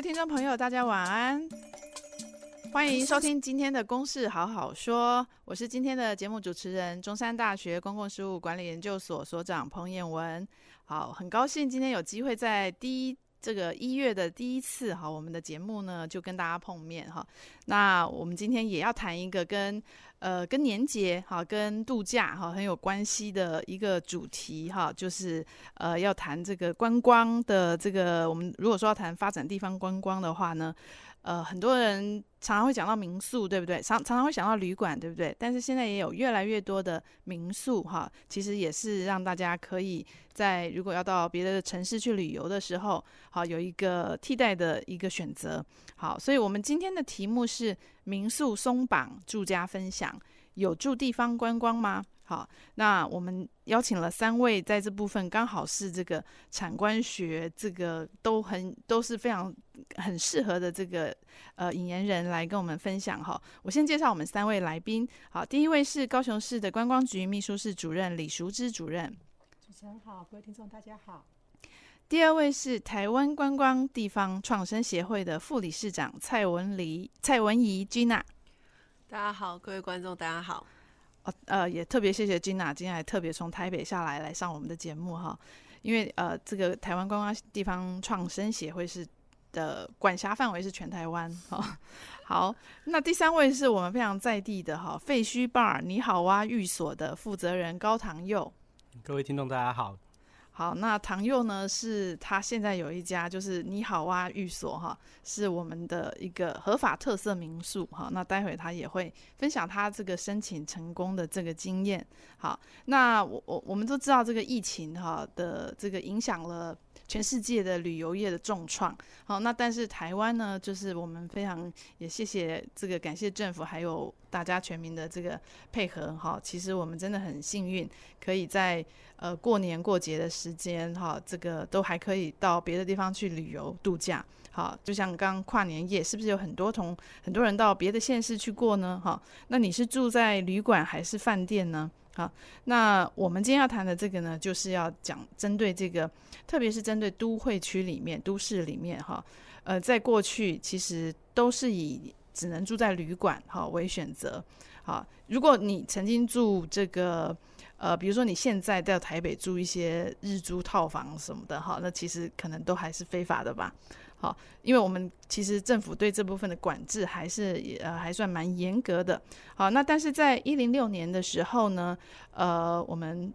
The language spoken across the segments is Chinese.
听众朋友，大家晚安，欢迎收听今天的《公事好好说》，我是今天的节目主持人，中山大学公共事务管理研究所所长彭渰雯。好，很高兴今天有机会在第一。这个一月的第一次哈，我们的节目呢就跟大家碰面哈。那我们今天也要谈一个跟呃跟年节哈、跟度假哈很有关系的一个主题哈，就是呃要谈这个观光的这个。我们如果说要谈发展地方观光的话呢，呃，很多人常常会讲到民宿，对不对？常常常会想到旅馆，对不对？但是现在也有越来越多的民宿，哈，其实也是让大家可以在如果要到别的城市去旅游的时候，好有一个替代的一个选择。好，所以我们今天的题目是民宿松绑住家分享，有助地方观光吗？好，那我们邀请了三位，在这部分刚好是这个产官学，这个都很都是非常很适合的这个呃引言人来跟我们分享哈。我先介绍我们三位来宾，好，第一位是高雄市的观光局秘书室主任李淑芝主任。主持人好，各位听众大家好。第二位是台湾观光地方创生协会的副理事长蔡文黎蔡文仪 Gina。大家好，各位观众大家好。哦，呃，也特别谢谢 Gina，今天还特别从台北下来来上我们的节目哈，因为呃，这个台湾观光地方创生协会是的管辖范围是全台湾哈。好，那第三位是我们非常在地的哈废墟 bar 你好哇寓所的负责人高唐佑。各位听众大家好。好，那唐佑呢？是他现在有一家，就是你好啊寓所哈，是我们的一个合法特色民宿哈。那待会他也会分享他这个申请成功的这个经验。好，那我我我们都知道这个疫情哈的这个影响了。全世界的旅游业的重创，好，那但是台湾呢，就是我们非常也谢谢这个感谢政府还有大家全民的这个配合，哈，其实我们真的很幸运，可以在呃过年过节的时间，哈，这个都还可以到别的地方去旅游度假，好，就像刚跨年夜，是不是有很多同很多人到别的县市去过呢？哈，那你是住在旅馆还是饭店呢？好，那我们今天要谈的这个呢，就是要讲针对这个，特别是针对都会区里面、都市里面哈，呃，在过去其实都是以只能住在旅馆哈为选择。好，如果你曾经住这个，呃，比如说你现在在台北住一些日租套房什么的哈，那其实可能都还是非法的吧。好，因为我们其实政府对这部分的管制还是呃还算蛮严格的。好，那但是在一零六年的时候呢，呃，我们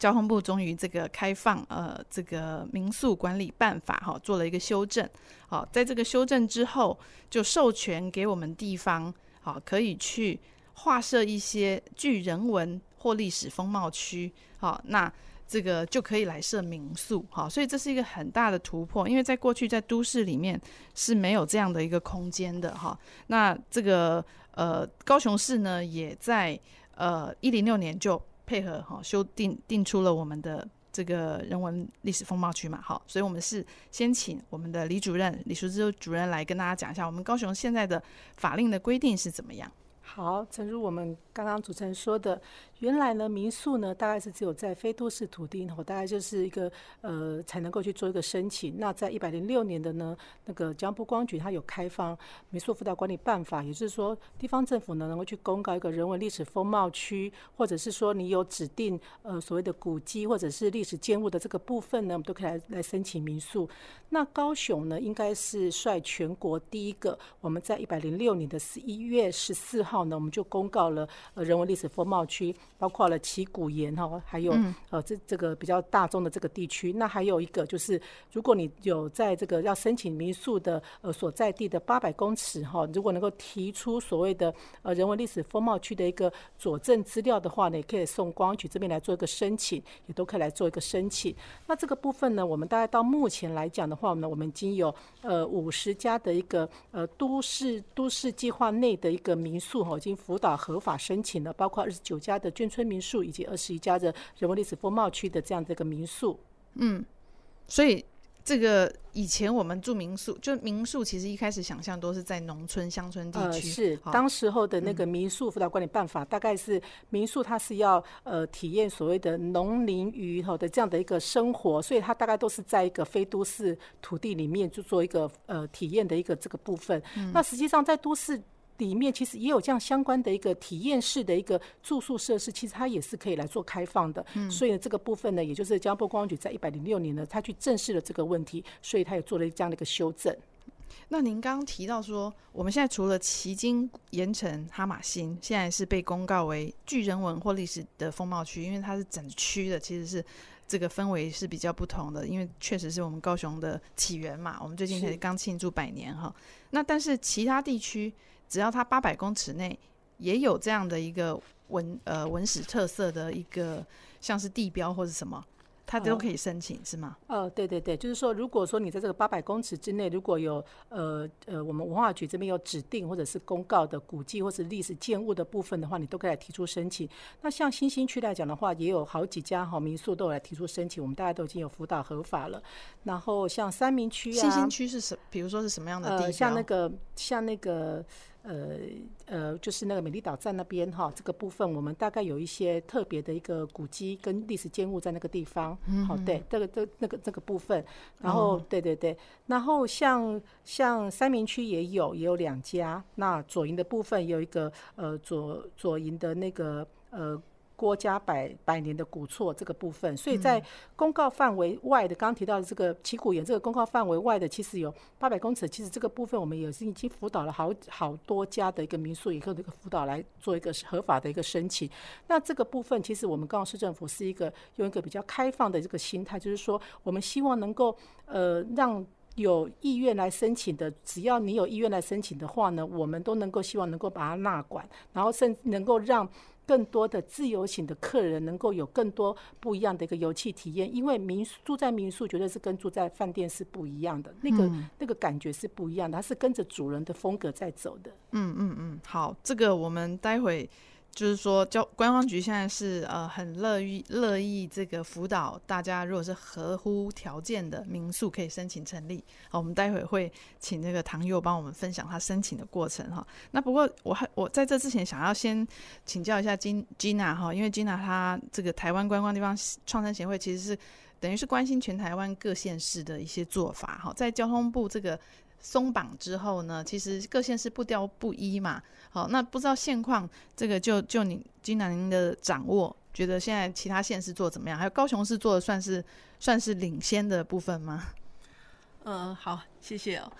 交通部终于这个开放呃这个民宿管理办法哈，做了一个修正。好，在这个修正之后，就授权给我们地方好可以去划设一些具人文或历史风貌区。好，那。这个就可以来设民宿，好，所以这是一个很大的突破，因为在过去在都市里面是没有这样的一个空间的，哈。那这个呃高雄市呢，也在呃一零六年就配合哈修订定出了我们的这个人文历史风貌区嘛，好，所以我们是先请我们的李主任李淑芝主任来跟大家讲一下，我们高雄现在的法令的规定是怎么样。好，诚如我们刚刚主持人说的，原来呢民宿呢大概是只有在非都市土地，我大概就是一个呃才能够去做一个申请。那在一百零六年的呢那个交通部观光局它有开放民宿辅导管理办法，也就是说地方政府呢能够去公告一个人文历史风貌区，或者是说你有指定呃所谓的古迹或者是历史建物的这个部分呢，我们都可以来来申请民宿。那高雄呢应该是率全国第一个，我们在一百零六年的十一月十四号。呢我们就公告了呃人文历史风貌区，包括了旗鼓岩哈，还有呃这这个比较大众的这个地区。那还有一个就是，如果你有在这个要申请民宿的呃所在地的八百公尺哈，如果能够提出所谓的呃人文历史风貌区的一个佐证资料的话呢，也可以送观光局这边来做一个申请，也都可以来做一个申请。那这个部分呢，我们大概到目前来讲的话呢，我们已经有呃五十家的一个呃都市都市计划内的一个民宿哈，已经辅导合法申请了，包括二十九家的眷村民宿以及二十一家的人文历史风貌区的这样的一个民宿，嗯，所以这个以前我们住民宿，就民宿其实一开始想象都是在农村乡村地区，呃，是当时候的那个民宿辅导管理办法，嗯、大概是民宿它是要呃体验所谓的农林渔吼的这样的一个生活，所以它大概都是在一个非都市土地里面就做一个呃体验的一个这个部分。嗯、那实际上在都市。里面其实也有这样相关的一个体验式的一个住宿设施，其实它也是可以来做开放的。嗯，所以呢，这个部分呢，也就是交通部观光局在一百零六年呢，他去正视了这个问题，所以他也做了这样的一个修正。那您刚刚提到说，我们现在除了旗津、盐城、哈马星，现在是被公告为具人文或历史的风貌区，因为它是整区的，其实是这个氛围是比较不同的，因为确实是我们高雄的起源嘛。我们最近才刚庆祝百年哈。那但是其他地区。只要它八百公尺内也有这样的一个文呃文史特色的一个像是地标或者什么，它都可以申请，是吗？呃，对对对，就是说，如果说你在这个八百公尺之内，如果有呃呃我们文化局这边有指定或者是公告的古迹或是历史建物的部分的话，你都可以来提出申请。那像新兴区来讲的话，也有好几家哈民宿都有来提出申请，我们大家都已经有辅导合法了。然后像三明区啊，新兴区是什？比如说是什么样的地方？呃，像那个像那个。呃呃，就是那个美丽岛站那边哈，这个部分我们大概有一些特别的一个古迹跟历史建物在那个地方。嗯，好，对，这个这那个这个部分，然后对对对，然后像像三明区也有也有两家，那左营的部分有一个呃左左营的那个呃。郭家百百年的古厝这个部分，所以在公告范围外的，刚刚提到的这个旗鼓岩这个公告范围外的，其实有八百公尺。其实这个部分我们也是已经辅导了好好多家的一个民宿，以后这个辅导来做一个合法的一个申请。那这个部分其实我们高雄市政府是一个用一个比较开放的这个心态，就是说我们希望能够呃让有意愿来申请的，只要你有意愿来申请的话呢，我们都能够希望能够把它纳管，然后甚至能够让。更多的自由行的客人能够有更多不一样的一个游憩体验，因为民宿住在民宿绝对是跟住在饭店是不一样的，那个那个感觉是不一样的，它是跟着主人的风格在走的。嗯嗯嗯，好，这个我们待会。就是说，交观光局现在是呃很乐意乐意这个辅导大家，如果是合乎条件的民宿可以申请成立。好，我们待会会请那个唐佑帮我们分享他申请的过程哈。那不过我还我在这之前想要先请教一下金 Gina 哈，因为 Gina 她这个台湾观光地方创生协会其实是等于是关心全台湾各县市的一些做法哈，在交通部这个。松绑之后呢，其实各县市不雕不一嘛。好，那不知道现况，这个就就你金南您的掌握，觉得现在其他县市做怎么样？还有高雄市做的算是算是领先的部分吗？嗯，好，谢谢哦。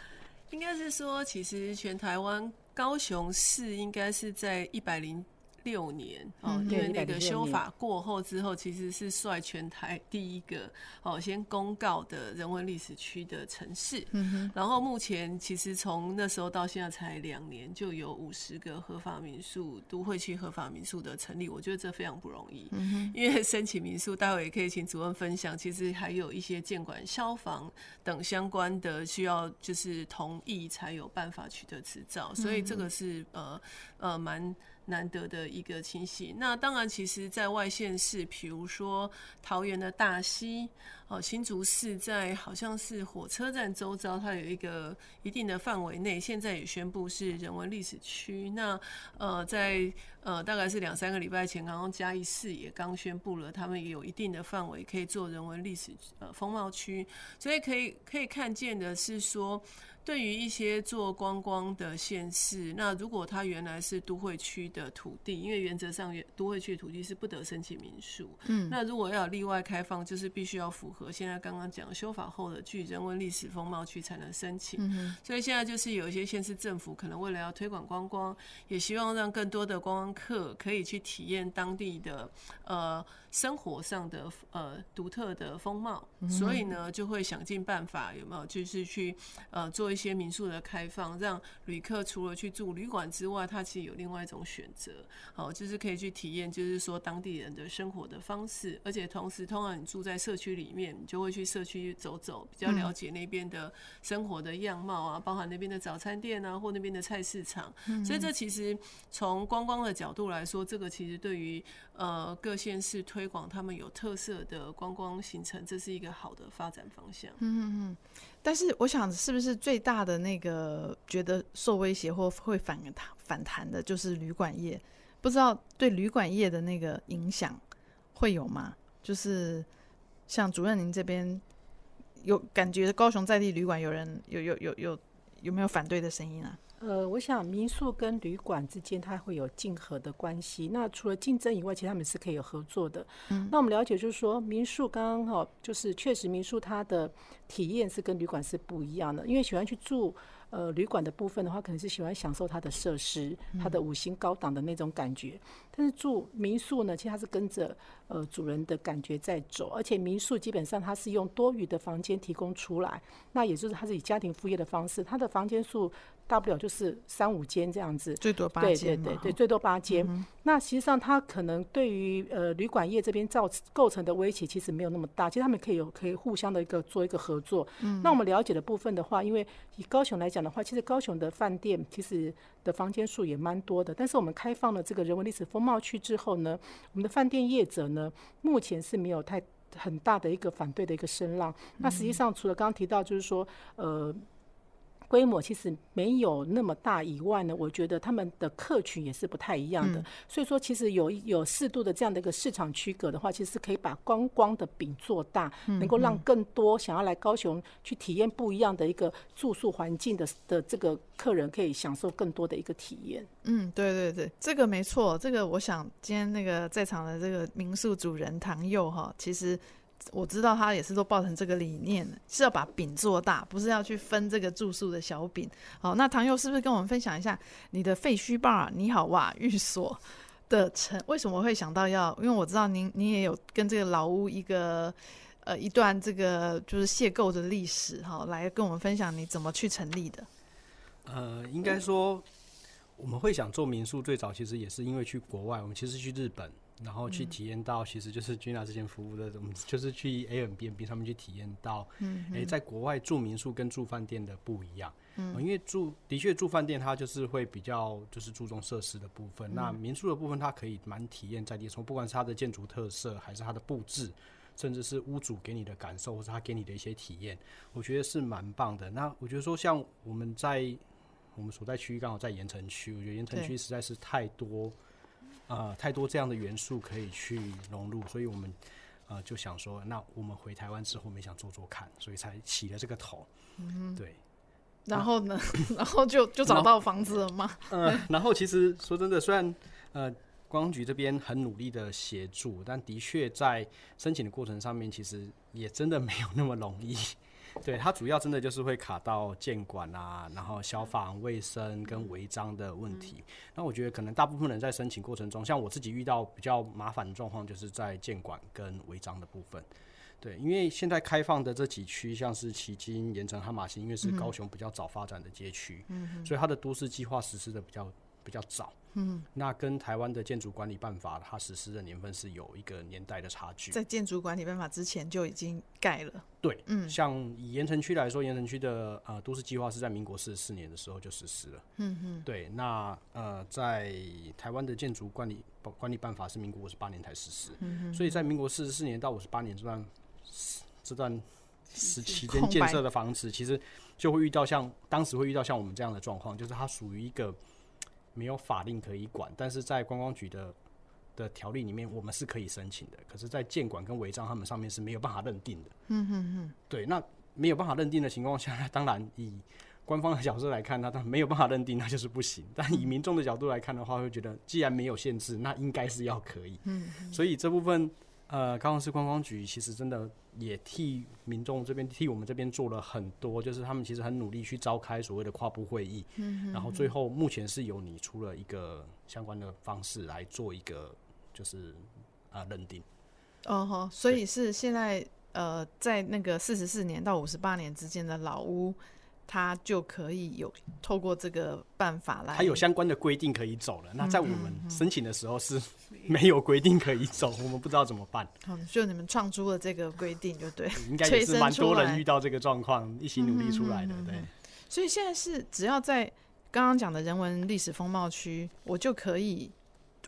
应该是说，其实全台湾高雄市应该是在一百零。六年哦，因为那个修法过后之后，其实是率全台第一个哦，先公告的人文历史区的城市。嗯，然后目前其实从那时候到现在才两年，就有五十个合法民宿都会区合法民宿的成立，我觉得这非常不容易。嗯，因为申请民宿，待会也可以请主任分享，其实还有一些监管、消防等相关的需要，就是同意才有办法取得执照，所以这个是呃呃蛮。难得的一个情形。那当然，其实，在外县市，比如说桃园的大溪，哦，新竹市在好像是火车站周遭，它有一个一定的范围内，现在也宣布是人文历史区。那呃，在呃大概是两三个礼拜前，刚刚嘉义市也刚宣布了，他们也有一定的范围可以做人文历史呃风貌区。所以可以可以看见的是说。对于一些做观光的县市，那如果它原来是都会区的土地，因为原则上都会区土地是不得申请民宿。嗯，那如果要有例外开放，就是必须要符合合现在刚刚讲修法后的具人文历史风貌区才能申请。嗯、所以现在就是有一些县市政府可能为了要推广观光，也希望让更多的观光客可以去体验当地的呃生活上的呃独特的风貌，嗯、所以呢就会想尽办法有没有就是去呃做一些民宿的开放，让旅客除了去住旅馆之外，他其实有另外一种选择，好，就是可以去体验，就是说当地人的生活的方式，而且同时，通常你住在社区里面，你就会去社区走走，比较了解那边的生活的样貌啊，包含那边的早餐店啊，或那边的菜市场。所以这其实从观光的角度来说，这个其实对于呃各县市推推广他们有特色的观光行程，这是一个好的发展方向。嗯嗯嗯。但是我想，是不是最大的那个觉得受威胁或会反弹反弹的，就是旅馆业？不知道对旅馆业的那个影响会有吗？就是像主任您这边有感觉，高雄在地旅馆有人有有有有有没有反对的声音啊？呃，我想民宿跟旅馆之间它会有竞合的关系。那除了竞争以外，其实他们是可以有合作的。嗯，那我们了解就是说，民宿刚刚好就是确实民宿它的体验是跟旅馆是不一样的，因为喜欢去住。呃，旅馆的部分的话，可能是喜欢享受它的设施，它的五星高档的那种感觉。嗯、但是住民宿呢，其实它是跟着呃主人的感觉在走，而且民宿基本上它是用多余的房间提供出来，那也就是它是以家庭副业的方式，它的房间数大不了就是三五间这样子，最多八间，对对对对，最多八间。嗯、那实际上它可能对于呃旅馆业这边造构成的威胁其实没有那么大，其实他们可以有可以互相的一个做一个合作。嗯，那我们了解的部分的话，因为以高雄来讲。的话，其实高雄的饭店其实的房间数也蛮多的，但是我们开放了这个人文历史风貌区之后呢，我们的饭店业者呢，目前是没有太很大的一个反对的一个声浪。那实际上除了刚刚提到，就是说，呃。规模其实没有那么大以外呢，我觉得他们的客群也是不太一样的。嗯、所以说，其实有有适度的这样的一个市场区隔的话，其实是可以把观光的饼做大，嗯、能够让更多想要来高雄去体验不一样的一个住宿环境的的这个客人，可以享受更多的一个体验。嗯，对对对，这个没错。这个我想今天那个在场的这个民宿主人唐佑哈，其实。我知道他也是都抱成这个理念，是要把饼做大，不是要去分这个住宿的小饼。好，那唐佑是不是跟我们分享一下你的废墟吧？你好哇，寓所的成为什么会想到要？因为我知道您您也有跟这个老屋一个呃一段这个就是邂逅的历史哈，来跟我们分享你怎么去成立的？呃，应该说我们会想做民宿，最早其实也是因为去国外，我们其实去日本。然后去体验到，其实就是 Gina 之前服务的，我们就是去 Airbnb 上面去体验到，嗯，诶，在国外住民宿跟住饭店的不一样，嗯，因为住的确住饭店它就是会比较就是注重设施的部分，那民宿的部分它可以蛮体验在地，从不管是它的建筑特色，还是它的布置，甚至是屋主给你的感受，或者他给你的一些体验，我觉得是蛮棒的。那我觉得说像我们在我们所在区域刚好在盐城区，我觉得盐城区实在是太多。呃，太多这样的元素可以去融入，所以我们呃就想说，那我们回台湾之后，我们也想做做看，所以才起了这个头。嗯，对。然后呢？然后就就找到房子了吗？嗯、呃，然后其实说真的，虽然呃，观光局这边很努力的协助，但的确在申请的过程上面，其实也真的没有那么容易。对，它主要真的就是会卡到建管啊，然后消防卫生跟违章的问题。嗯、那我觉得可能大部分人在申请过程中，像我自己遇到比较麻烦的状况，就是在建管跟违章的部分。对，因为现在开放的这几区，像是旗津、盐城、哈马星，因为是高雄比较早发展的街区，嗯、所以它的都市计划实施的比较比较早。嗯，那跟台湾的建筑管理办法，它实施的年份是有一个年代的差距。在建筑管理办法之前就已经盖了。对，嗯，像以盐城区来说，盐城区的呃都市计划是在民国四十四年的时候就实施了。嗯嗯，对，那呃在台湾的建筑管理管理办法是民国五十八年才实施。嗯哼，所以在民国四十四年到五十八年这段这段时期间建设的房子，其实就会遇到像当时会遇到像我们这样的状况，就是它属于一个。没有法令可以管，但是在观光局的的条例里面，我们是可以申请的。可是，在建管跟违章他们上面是没有办法认定的。嗯哼哼。对，那没有办法认定的情况下，那当然以官方的角度来看，那当然没有办法认定，那就是不行。但以民众的角度来看的话，会觉得既然没有限制，那应该是要可以。嗯。所以这部分呃，高雄市观光局其实真的也替民众这边替我们这边做了很多，就是他们其实很努力去召开所谓的跨部会议，嗯，然后最后目前是由你出了一个相关的方式来做一个就是啊认定。哦吼，所以是现在呃，在那个四十四年到五十八年之间的老屋。他就可以有透过这个办法来，他有相关的规定可以走了。那在我们申请的时候是 没有规定可以走，我们不知道怎么办。好，就你们创出了这个规定，就对，应该也是蛮多人遇到这个状况，一起努力出来的。对，所以现在是只要在刚刚讲的人文历史风貌区，我就可以，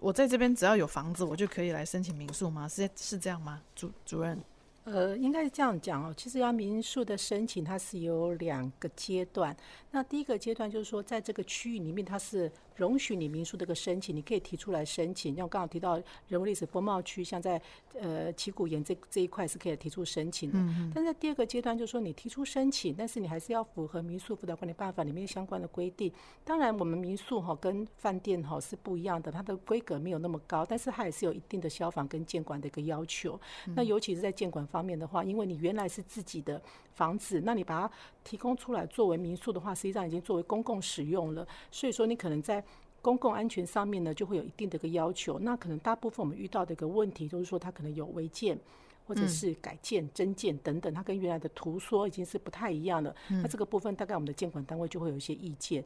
我在这边只要有房子，我就可以来申请民宿吗？是是这样吗？主主任？呃，应该是这样讲哦。其实要民宿的申请，它是有两个阶段。那第一个阶段就是说，在这个区域里面，它是容许你民宿这个申请，你可以提出来申请。像我刚刚提到人文历史风貌区，像在呃旗鼓岩这这一块是可以提出申请的。嗯。但在第二个阶段，就是说你提出申请，但是你还是要符合民宿辅导管理办法里面相关的规定。当然，我们民宿哈跟饭店哈是不一样的，它的规格没有那么高，但是它也是有一定的消防跟监管的一个要求。那尤其是在监管方面的话，因为你原来是自己的房子，那你把它提供出来作为民宿的话，实际上已经作为公共使用了。所以说，你可能在公共安全上面呢，就会有一定的一个要求。那可能大部分我们遇到的一个问题，就是说它可能有违建，或者是改建、增建等等，它跟原来的图说已经是不太一样了。那这个部分大概我们的监管单位就会有一些意见。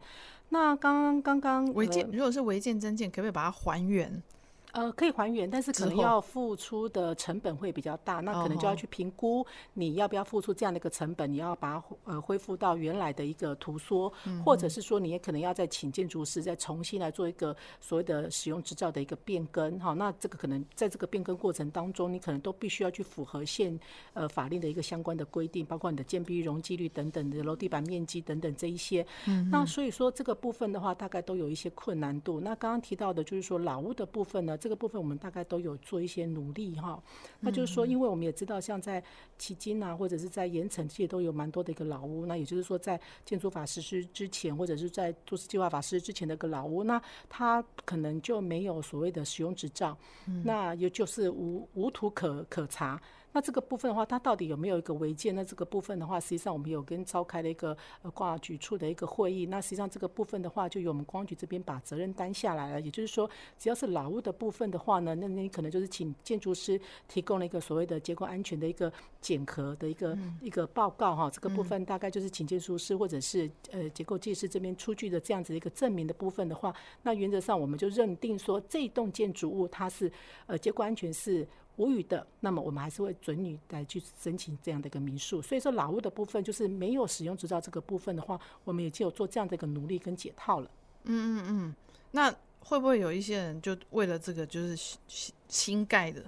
那刚刚刚刚违建，如果是违建增建，可不可以把它还原？呃，可以还原，但是可能要付出的成本会比较大，那可能就要去评估你要不要付出这样的一个成本，你要把它呃恢复到原来的一个图说，或者是说你也可能要再请建筑师再重新来做一个所谓的使用执照的一个变更，哈，那这个可能在这个变更过程当中，你可能都必须要去符合现呃法令的一个相关的规定，包括你的建蔽容积率等等的楼地板面积等等这一些，嗯那所以说这个部分的话，大概都有一些困难度。那刚刚提到的就是说老屋的部分呢？这个部分我们大概都有做一些努力哈，那就是说，因为我们也知道，像在迄今啊，或者是在盐城，其实都有蛮多的一个老屋。那也就是说，在建筑法实施之前，或者是在都市计划法实施之前的一个老屋，那它可能就没有所谓的使用执照，那也就是无无图可可查。那这个部分的话，它到底有没有一个违建？那这个部分的话，实际上我们有跟召开了一个呃挂局处的一个会议。那实际上这个部分的话，就由我们观局这边把责任担下来了。也就是说，只要是老屋的部分的话呢，那你可能就是请建筑师提供了一个所谓的结构安全的一个检核的一个、嗯、一个报告哈。这个部分大概就是请建筑师或者是呃结构技师这边出具的这样子的一个证明的部分的话，那原则上我们就认定说这栋建筑物它是呃结构安全是。无语的，那么我们还是会准你来去申请这样的一个民宿。所以说老屋的部分，就是没有使用执照这个部分的话，我们也就有做这样的一个努力跟解套了。嗯嗯嗯。那会不会有一些人就为了这个，就是新新盖的，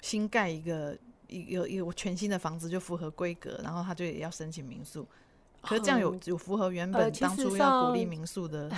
新盖一个一有一个全新的房子就符合规格，然后他就也要申请民宿？可是这样有有符合原本当初要鼓励民宿的？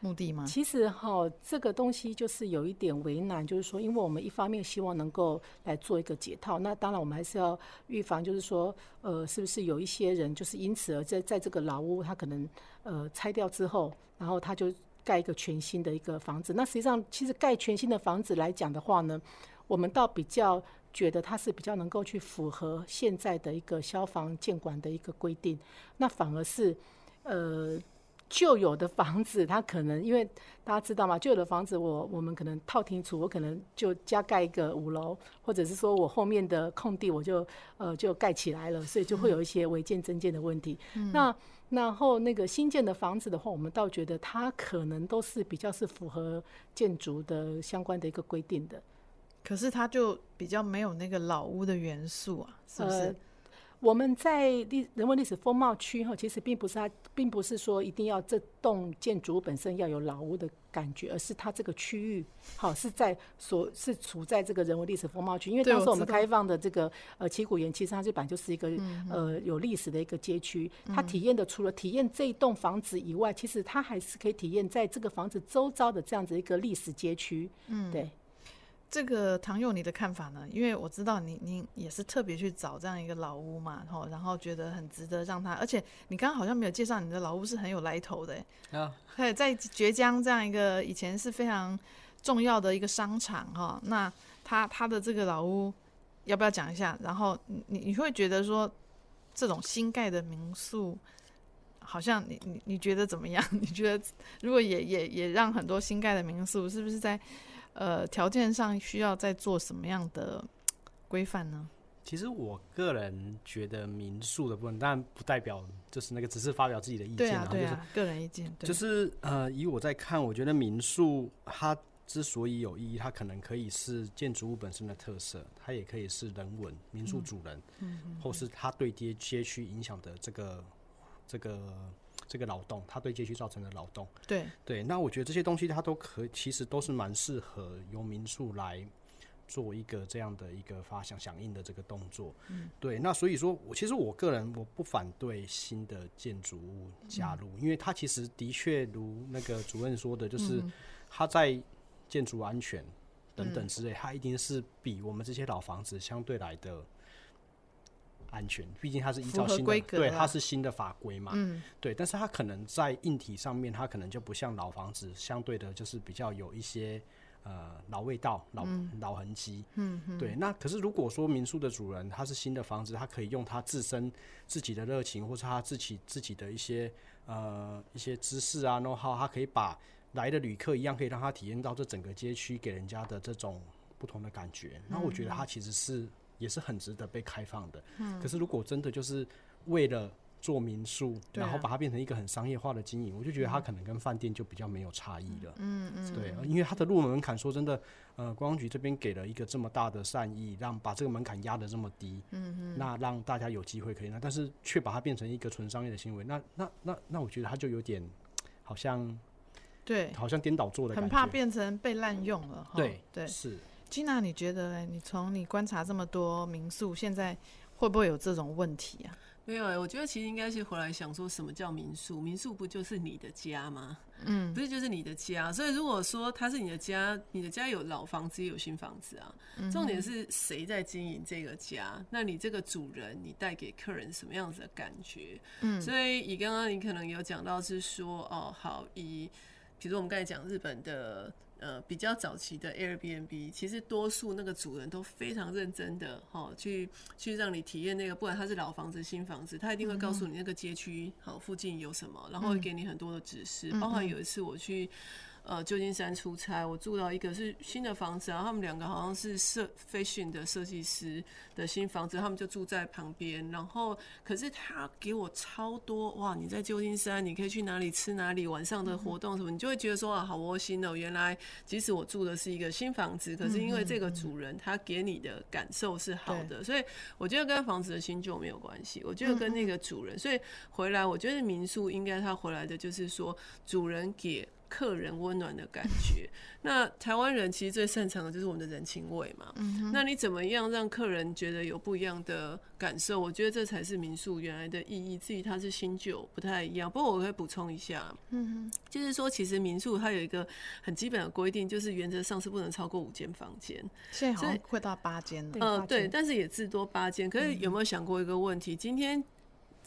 目的吗？其实哈，这个东西就是有一点为难，就是说，因为我们一方面希望能够来做一个解套，那当然我们还是要预防，就是说，呃，是不是有一些人就是因此而在在这个老屋，他可能呃拆掉之后，然后他就盖一个全新的一个房子。那实际上，其实盖全新的房子来讲的话呢，我们倒比较觉得它是比较能够去符合现在的一个消防监管的一个规定，那反而是呃。旧有的房子，它可能因为大家知道吗？旧有的房子我，我我们可能套厅处，我可能就加盖一个五楼，或者是说我后面的空地我就呃就盖起来了，所以就会有一些违建增建的问题。嗯、那然后那个新建的房子的话，我们倒觉得它可能都是比较是符合建筑的相关的一个规定的，可是它就比较没有那个老屋的元素啊，是不是？呃我们在历人文历史风貌区哈，其实并不是它，并不是说一定要这栋建筑本身要有老屋的感觉，而是它这个区域好是在所是处在这个人文历史风貌区。因为当时我们开放的这个呃旗鼓园，其实它这本来就是一个呃有历史的一个街区，它体验的除了体验这一栋房子以外，其实它还是可以体验在这个房子周遭的这样子一个历史街区。嗯，对。这个唐佑，你的看法呢？因为我知道你，你也是特别去找这样一个老屋嘛，然后然后觉得很值得让他，而且你刚刚好像没有介绍你的老屋是很有来头的，啊，还有在绝江这样一个以前是非常重要的一个商场哈，那他他的这个老屋要不要讲一下？然后你你会觉得说，这种新盖的民宿，好像你你你觉得怎么样？你觉得如果也也也让很多新盖的民宿，是不是在呃条件上需要再做什么样的规范呢？其实我个人觉得民宿的部分，当然不代表就是那个，只是发表自己的意见，对啊，对啊，就是个人意见。对就是呃，以我在看，我觉得民宿它之所以有意义，它可能可以是建筑物本身的特色，它也可以是人文民宿主人，嗯，嗯，或是它对街街区影响的这个这个这个劳动，它对街区造成的劳动，对对。那我觉得这些东西它都可，其实都是蛮适合由民宿来。做一个这样的一个发响响应的这个动作，嗯，对，那所以说，我其实我个人我不反对新的建筑物加入，嗯，因为它其实的确如那个主任说的，就是它在建筑安全等等之类，它一定是比我们这些老房子相对来的安全，毕竟它是依照新的对，它是新的法规嘛，嗯，对，但是它可能在硬体上面，它可能就不像老房子，相对的就是比较有一些。呃，老味道、老、嗯、老痕迹，嗯，对。那可是如果说民宿的主人他是新的房子，他可以用他自身自己的热情，或是他自己自己的一些呃一些知识啊，know how，他可以把来的旅客一样，可以让他体验到这整个街区给人家的这种不同的感觉。那、嗯、我觉得他其实是也是很值得被开放的。嗯。可是如果真的就是为了做民宿，然后把它变成一个很商业化的经营，我就觉得它可能跟饭店就比较没有差异了。嗯嗯，对，因为它的入门门槛，说真的，呃，观光局这边给了一个这么大的善意，让把这个门槛压得这么低，嗯嗯，那让大家有机会可以那，但是却把它变成一个纯商业的行为，那那那那，我觉得它就有点好像，对，好像颠倒做的感觉，很怕变成被滥用了。对对是。Gina，你觉得呢？你从你观察这么多民宿，现在会不会有这种问题啊？没有、欸，我觉得其实应该是回来想说什么叫民宿？民宿不就是你的家吗？嗯，不是就是你的家。所以如果说它是你的家，你的家有老房子也有新房子啊。重点是谁在经营这个家？那你这个主人，你带给客人什么样子的感觉？嗯，所以以刚刚你可能有讲到是说，哦，好，以比如说我们刚才讲日本的。呃，比较早期的 Airbnb，其实多数那个主人都非常认真的，哈，去去让你体验那个，不管它是老房子、新房子，他一定会告诉你那个街区，好，附近有什么，然后会给你很多的指示。包括有一次我去。呃，旧金山出差，我住到一个是新的房子，然后他们两个好像是设 fashion 的设计师的新房子，他们就住在旁边。然后，可是他给我超多哇！你在旧金山，你可以去哪里吃哪里，晚上的活动什么，你就会觉得说啊，好窝心哦。原来即使我住的是一个新房子，可是因为这个主人他给你的感受是好的，所以我觉得跟房子的新旧没有关系，我觉得跟那个主人。所以回来，我觉得民宿应该他回来的就是说主人给。客人温暖的感觉，那台湾人其实最擅长的就是我们的人情味嘛。嗯，那你怎么样让客人觉得有不一样的感受？我觉得这才是民宿原来的意义。至于它是新旧不太一样，不过我可以补充一下，嗯，就是说其实民宿它有一个很基本的规定，就是原则上是不能超过五间房间。现在好像会到八间。呃，对，但是也至多八间。可是有没有想过一个问题？今天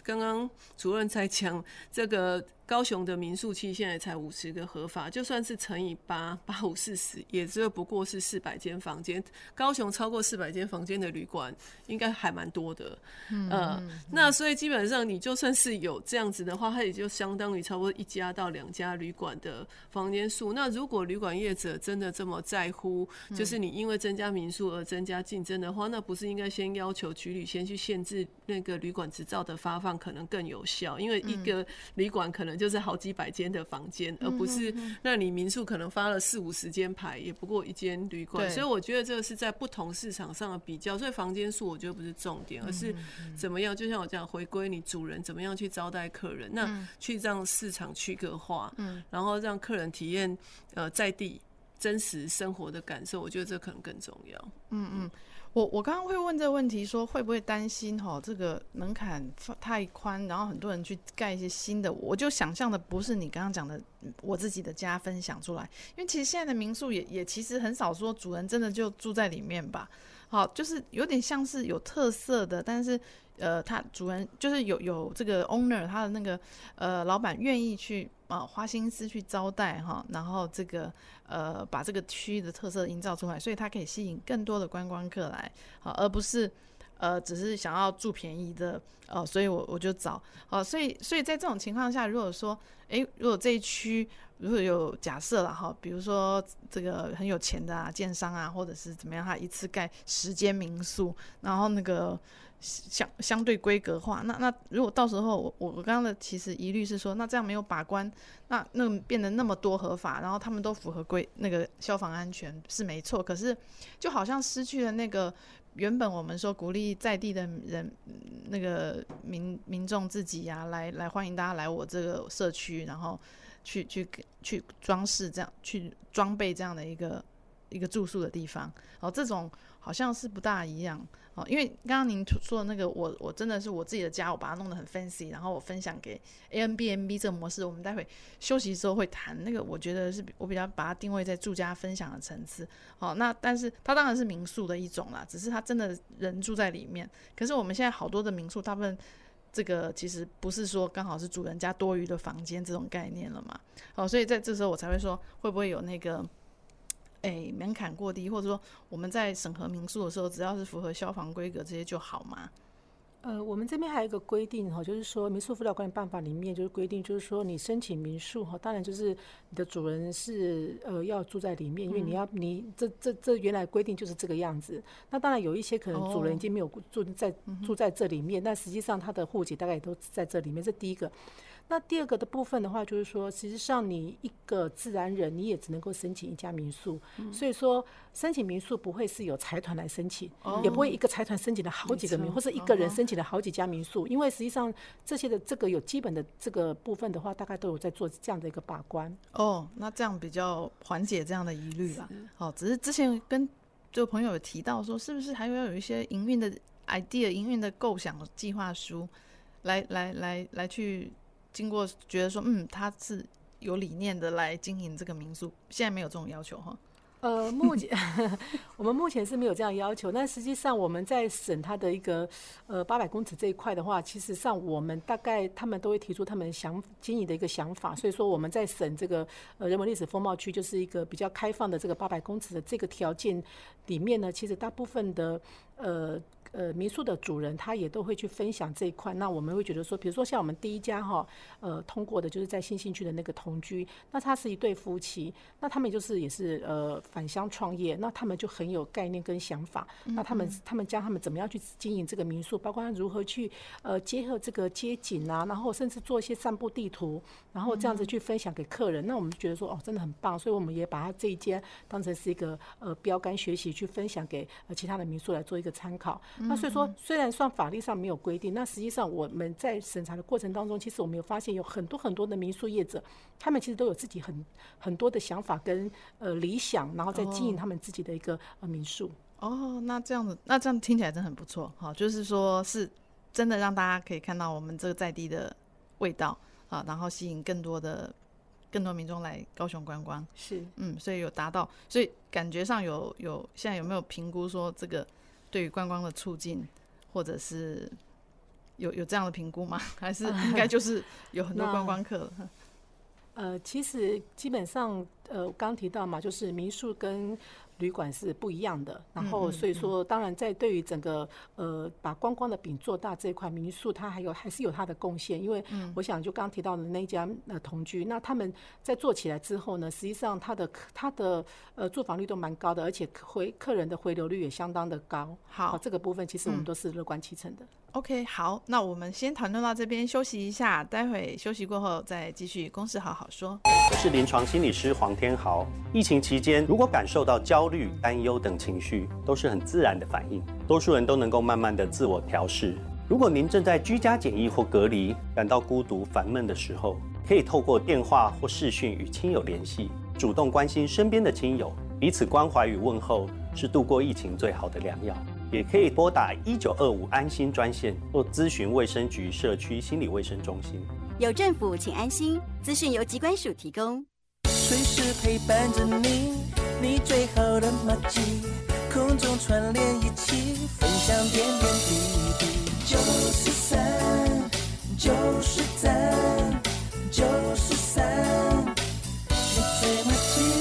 刚刚主任在讲这个。高雄的民宿期现在才五十个合法，就算是乘以八，八五四十，也只有不过是四百间房间。高雄超过四百间房间的旅馆，应该还蛮多的。嗯，呃，那所以基本上你就算是有这样子的话，它也就相当于差不多一家到两家旅馆的房间数。那如果旅馆业者真的这么在乎，就是你因为增加民宿而增加竞争的话，那不是应该先要求局里先去限制那个旅馆执照的发放，可能更有效？因为一个旅馆可能。就是好几百间的房间，而不是那你民宿可能发了四五十间牌，也不过一间旅馆。所以我觉得这个是在不同市场上的比较。所以房间数我觉得不是重点，而是怎么样。就像我这样回归你主人怎么样去招待客人，那去让市场区隔化，然后让客人体验呃在地真实生活的感受。我觉得这可能更重要。嗯嗯。我我刚刚会问这个问题，说会不会担心哈这个门槛太宽，然后很多人去盖一些新的，我就想象的不是你刚刚讲的我自己的家分享出来，因为其实现在的民宿也也其实很少说主人真的就住在里面吧，好，就是有点像是有特色的，但是呃，他主人就是有有这个 owner，他的那个呃老板愿意去啊、呃、花心思去招待哈，然后这个呃把这个区域的特色营造出来，所以它可以吸引更多的观光客来，好，而不是呃只是想要住便宜的、呃，所以我我就找哦，所以所以在这种情况下，如果说诶，如果这一区如果有假设了哈，比如说这个很有钱的啊建商啊，或者是怎么样，他一次盖十间民宿，然后那个。相相对规格化，那那如果到时候我我我刚刚的其实疑虑是说，那这样没有把关，那那变得那么多合法，然后他们都符合规那个消防安全是没错，可是就好像失去了那个原本我们说鼓励在地的人那个民民众自己呀、啊，来来欢迎大家来我这个社区，然后去去去装饰这样去装备这样的一个一个住宿的地方，然后这种好像是不大一样。哦，因为刚刚您说的那个，我我真的是我自己的家，我把它弄得很 fancy，然后我分享给 Airbnb 这个模式，我们待会休息之后会谈那个，我觉得是我比较把它定位在住家分享的层次。哦，那但是它当然是民宿的一种啦，只是它真的人住在里面。可是我们现在好多的民宿，大部分这个其实不是说刚好是主人家多余的房间这种概念了嘛。哦，所以在这时候我才会说，会不会有那个。诶，门槛过低，或者说我们在审核民宿的时候，只要是符合消防规格这些就好吗？呃，我们这边还有一个规定哈，就是说民宿辅导管理办法里面就是规定，就是说你申请民宿哈，当然就是你的主人是呃要住在里面，因为你要你这这这原来规定就是这个样子。那当然有一些可能主人已经没有住在住在这里面，但实际上他的户籍大概也都在这里面。这第一个。那第二个的部分的话，就是说，实际上你一个自然人，你也只能够申请一家民宿。嗯、所以说，申请民宿不会是有财团来申请，哦、也不会一个财团申请了好几个民，或者一个人申请了好几家民宿。哦、因为实际上这些的这个有基本的这个部分的话，大概都有在做这样的一个把关。哦，那这样比较缓解这样的疑虑了。哦，只是之前跟这个朋友有提到说，是不是还要有一些营运的 idea、营运的构想计划书，来来来来去。经过觉得说，嗯，他是有理念的来经营这个民宿，现在没有这种要求哈。呃，目前 我们目前是没有这样要求，但实际上我们在审他的一个呃八百公尺这一块的话，其实上我们大概他们都会提出他们想经营的一个想法，所以说我们在审这个呃人文历史风貌区就是一个比较开放的这个八百公尺的这个条件里面呢，其实大部分的呃。呃，民宿的主人他也都会去分享这一块。那我们会觉得说，比如说像我们第一家哈，呃，通过的就是在新兴区的那个同居，那他是一对夫妻，那他们就是也是呃返乡创业，那他们就很有概念跟想法。那他们他们教他们怎么样去经营这个民宿，包括他如何去呃结合这个街景啊，然后甚至做一些散步地图，然后这样子去分享给客人。那我们觉得说，哦，真的很棒，所以我们也把他这一间当成是一个呃标杆学习，去分享给呃其他的民宿来做一个参考。那所以说，虽然算法律上没有规定，那实际上我们在审查的过程当中，其实我们有发现有很多很多的民宿业者，他们其实都有自己很很多的想法跟呃理想，然后在经营他们自己的一个呃民宿。哦，那这样子，那这样听起来真的很不错哈，就是说是真的让大家可以看到我们这个在地的味道啊，然后吸引更多的更多民众来高雄观光。是，嗯，所以有达到，所以感觉上有有现在有没有评估说这个？对于观光的促进，或者是有有这样的评估吗？还是应该就是有很多观光客？呃，其实基本上，呃，我刚刚提到嘛，就是民宿跟旅馆是不一样的，然后所以说，当然在对于整个呃把观光的饼做大这一块，民宿它还有还是有它的贡献，因为我想就刚刚提到的那家呃同居，那他们在做起来之后呢，实际上它的它的呃住房率都蛮高的，而且回客人的回流率也相当的高。好，这个部分其实我们都是乐观其成的。OK，好，那我们先讨论到这边，休息一下，待会休息过后再继续公事好好说。我是临床心理师黄天豪。疫情期间，如果感受到焦虑、担忧等情绪，都是很自然的反应，多数人都能够慢慢的自我调试。如果您正在居家检疫或隔离，感到孤独、烦闷的时候，可以透过电话或视讯与亲友联系，主动关心身边的亲友，彼此关怀与问候是度过疫情最好的良药。也可以拨打一九二五安心专线或咨询卫生局社区心理卫生中心。有政府，请安心。资讯由机关署提供。随时陪伴着你，你最好的马吉，空中串联一起，分享点点滴滴。九十三，九十三，九十三，你最默契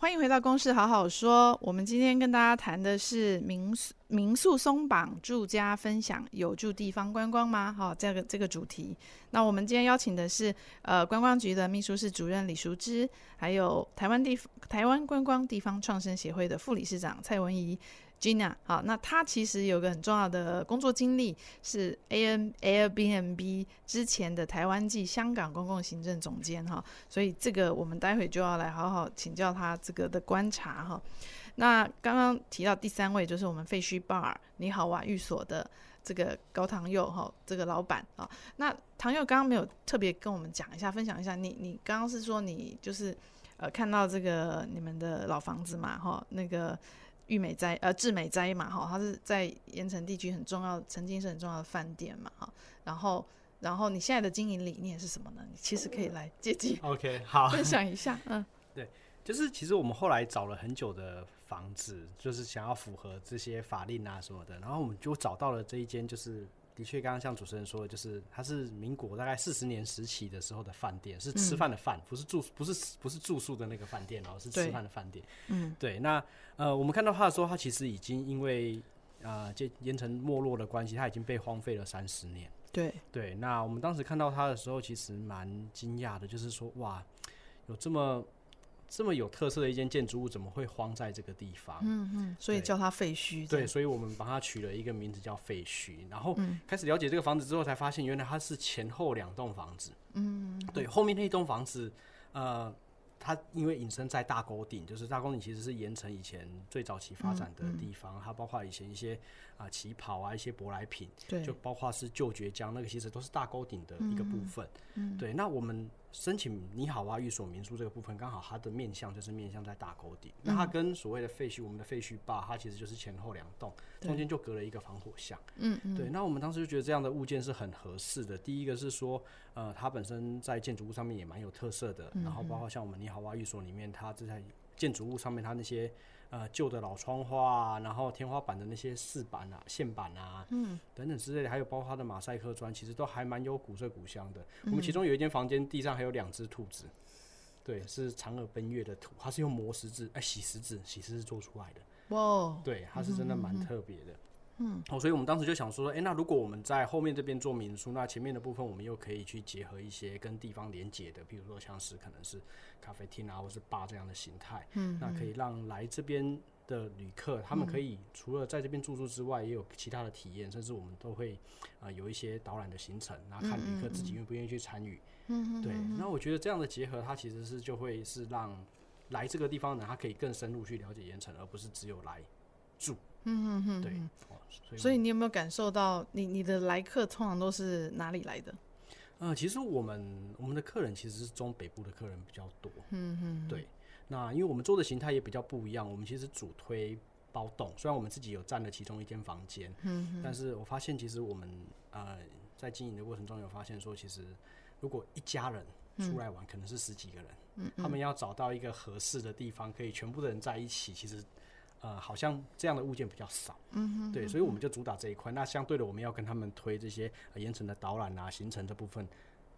欢迎回到《公事好好说》。我们今天跟大家谈的是民宿民宿松绑住家分享，有助地方观光吗？好，这个这个主题。那我们今天邀请的是呃观光局的秘书室主任李淑芝，还有台湾地台湾观光地方创生协会的副理事长蔡文怡。Gina，好，那他其实有个很重要的工作经历，是 A N Airbnb 之前的台湾暨香港公共行政总监哈，所以这个我们待会就要来好好请教他这个的观察哈。那刚刚提到第三位就是我们废墟 Bar 你好哇寓所的这个高唐佑哈，这个老板啊。那唐佑刚刚没有特别跟我们讲一下，分享一下，你你刚刚是说你就是呃看到这个你们的老房子嘛哈，那个。玉美斋呃智美斋嘛哈，它是在盐城地区很重要，曾经是很重要的饭店嘛哈。然后，然后你现在的经营理念是什么呢？你其实可以来借机 OK 好分享一下。嗯，对，就是其实我们后来找了很久的房子，就是想要符合这些法令啊什么的，然后我们就找到了这一间，就是。的确，刚刚像主持人说的，就是它是民国大概四十年时期的时候的饭店，是吃饭的饭，不是住，不是不是住宿的那个饭店哦，是吃饭的饭店。嗯，对。那呃，我们看到它的时候，它其实已经因为啊，这烟尘没落的关系，它已经被荒废了三十年。对对。那我们当时看到它的时候，其实蛮惊讶的，就是说哇，有这么。这么有特色的一间建筑物，怎么会荒在这个地方？嗯嗯，所以叫它废墟。对，所以我们帮它取了一个名字叫废墟。然后开始了解这个房子之后，才发现原来它是前后两栋房子。嗯，对，后面那一栋房子，呃。它因为隐身在大沟顶，就是大沟顶其实是盐城以前最早期发展的地方，嗯嗯、它包括以前一些啊旗袍啊一些舶来品，对，就包括是旧爵江那个其实都是大沟顶的一个部分。嗯，嗯对。那我们申请你好哇寓所民宿这个部分，刚好它的面向就是面向在大沟顶，那它跟所谓的废墟，我们的废墟坝，它其实就是前后两栋，中间就隔了一个防火巷。嗯嗯。对，那我们当时就觉得这样的物件是很合适的。第一个是说，呃，它本身在建筑物上面也蛮有特色的，然后包括像我们你好哇寓所里面，它这在建筑物上面，它那些呃旧的老窗花啊，然后天花板的那些饰板啊、线板啊，嗯，等等之类的，还有包括它的马赛克砖，其实都还蛮有古色古香的。我们其中有一间房间地上还有两只兔子，对，是嫦娥奔月的图，它是用磨石子哎洗石子洗石子做出来的。哇，对，它是真的蛮特别的。嗯，哦，所以我们当时就想说，哎、欸，那如果我们在后面这边做民宿，那前面的部分我们又可以去结合一些跟地方连接的，比如说像是可能是咖啡厅啊，或是吧这样的形态，嗯，那可以让来这边的旅客，他们可以除了在这边住宿之外，也有其他的体验，甚至我们都会啊、呃、有一些导览的行程，然后看旅客自己愿不愿意去参与，嗯，对，那我觉得这样的结合，它其实是就会是让来这个地方的人，他可以更深入去了解盐城，而不是只有来住。嗯哼哼，对，所以，所以你有没有感受到你，你你的来客通常都是哪里来的？呃，其实我们我们的客人其实是中北部的客人比较多。嗯哼，对。那因为我们做的形态也比较不一样，我们其实主推包栋，虽然我们自己有占了其中一间房间，嗯哼，但是我发现其实我们呃在经营的过程中有发现说，其实如果一家人出来玩，可能是十几个人，嗯，他们要找到一个合适的地方，可以全部的人在一起，其实。呃，好像这样的物件比较少，嗯哼，对，所以我们就主打这一块。那相对的，我们要跟他们推这些盐城的导览啊、行程这部分，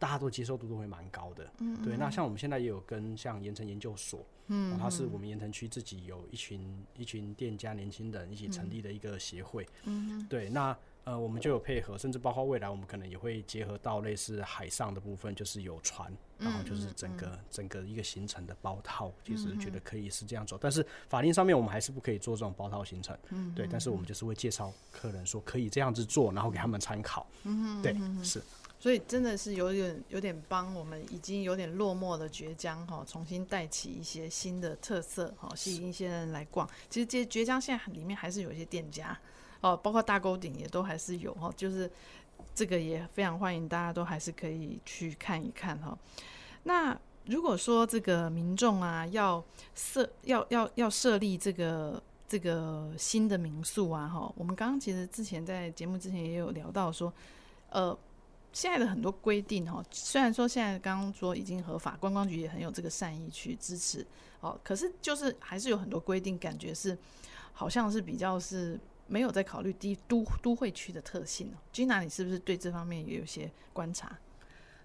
大家都接受度都会蛮高的，嗯，对。那像我们现在也有跟像盐城研究所，嗯，它是我们盐城区自己有一群一群店家年轻人一起成立的一个协会，嗯，对，那。呃，我们就有配合，甚至包括未来，我们可能也会结合到类似海上的部分，就是有船，然后就是整个、整个一个行程的包套，其实觉得可以是这样走。但是法令上面，我们还是不可以做这种包套行程，嗯，对。但是我们就是会介绍客人说可以这样子做，然后给他们参考，嗯，对，是。所以真的是有点有点帮我们已经有点落寞的绝江哈，重新带起一些新的特色哈，吸引一些人来逛。其实这绝江现在里面还是有一些店家。哦，包括大沟顶也都还是有哈，就是这个也非常欢迎，大家都还是可以去看一看哈。那如果说这个民众啊要设要要要设立这个这个新的民宿啊，哈，我们刚刚其实之前在节目之前也有聊到说，呃，现在的很多规定哈，虽然说现在刚刚说已经合法，观光局也很有这个善意去支持，哦，可是就是还是有很多规定，感觉是好像是比较是没有在考虑低都都会区的特性。Gina，你是不是对这方面也有些观察？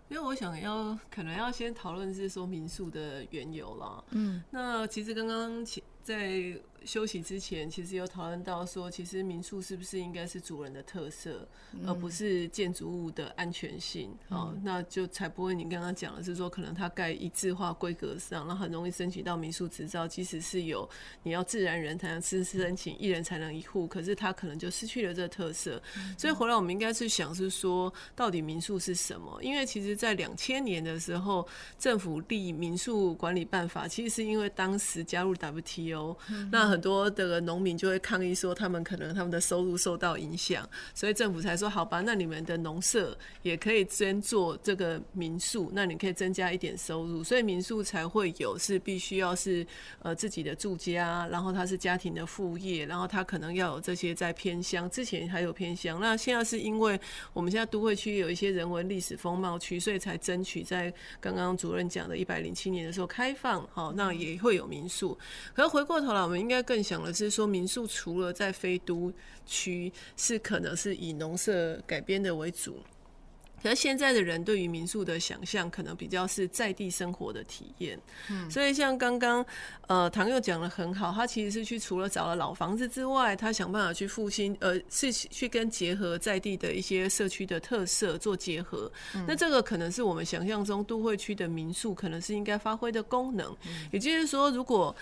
因为我想要可能要先讨论是说民宿的缘由啦。嗯，那其实刚刚在。休息之前，其实有讨论到说，其实民宿是不是应该是主人的特色，嗯、而不是建筑物的安全性？哦、嗯，那就才不会。你刚刚讲的是说，可能它盖一致化规格上，那很容易申请到民宿执照。即使是有你要自然人才能申申请，一人才能一户，可是它可能就失去了这个特色。嗯、所以回来我们应该是想是说，到底民宿是什么？因为其实在两千年的时候，政府立民宿管理办法，其实是因为当时加入 WTO，、嗯、那。很很多的农民就会抗议说，他们可能他们的收入受到影响，所以政府才说好吧，那你们的农舍也可以先做这个民宿，那你可以增加一点收入，所以民宿才会有是必须要是呃自己的住家，然后它是家庭的副业，然后它可能要有这些在偏乡，之前还有偏乡，那现在是因为我们现在都会区有一些人文历史风貌区，所以才争取在刚刚主任讲的一百零七年的时候开放，好，那也会有民宿。可是回过头来，我们应该。更想的是说，民宿除了在非都区是可能是以农舍改编的为主，可是现在的人对于民宿的想象，可能比较是在地生活的体验。嗯，所以像刚刚呃唐又讲的很好，他其实是去除了找了老房子之外，他想办法去复兴，呃，是去跟结合在地的一些社区的特色做结合。嗯，那这个可能是我们想象中都会区的民宿可能是应该发挥的功能。嗯，也就是说，如果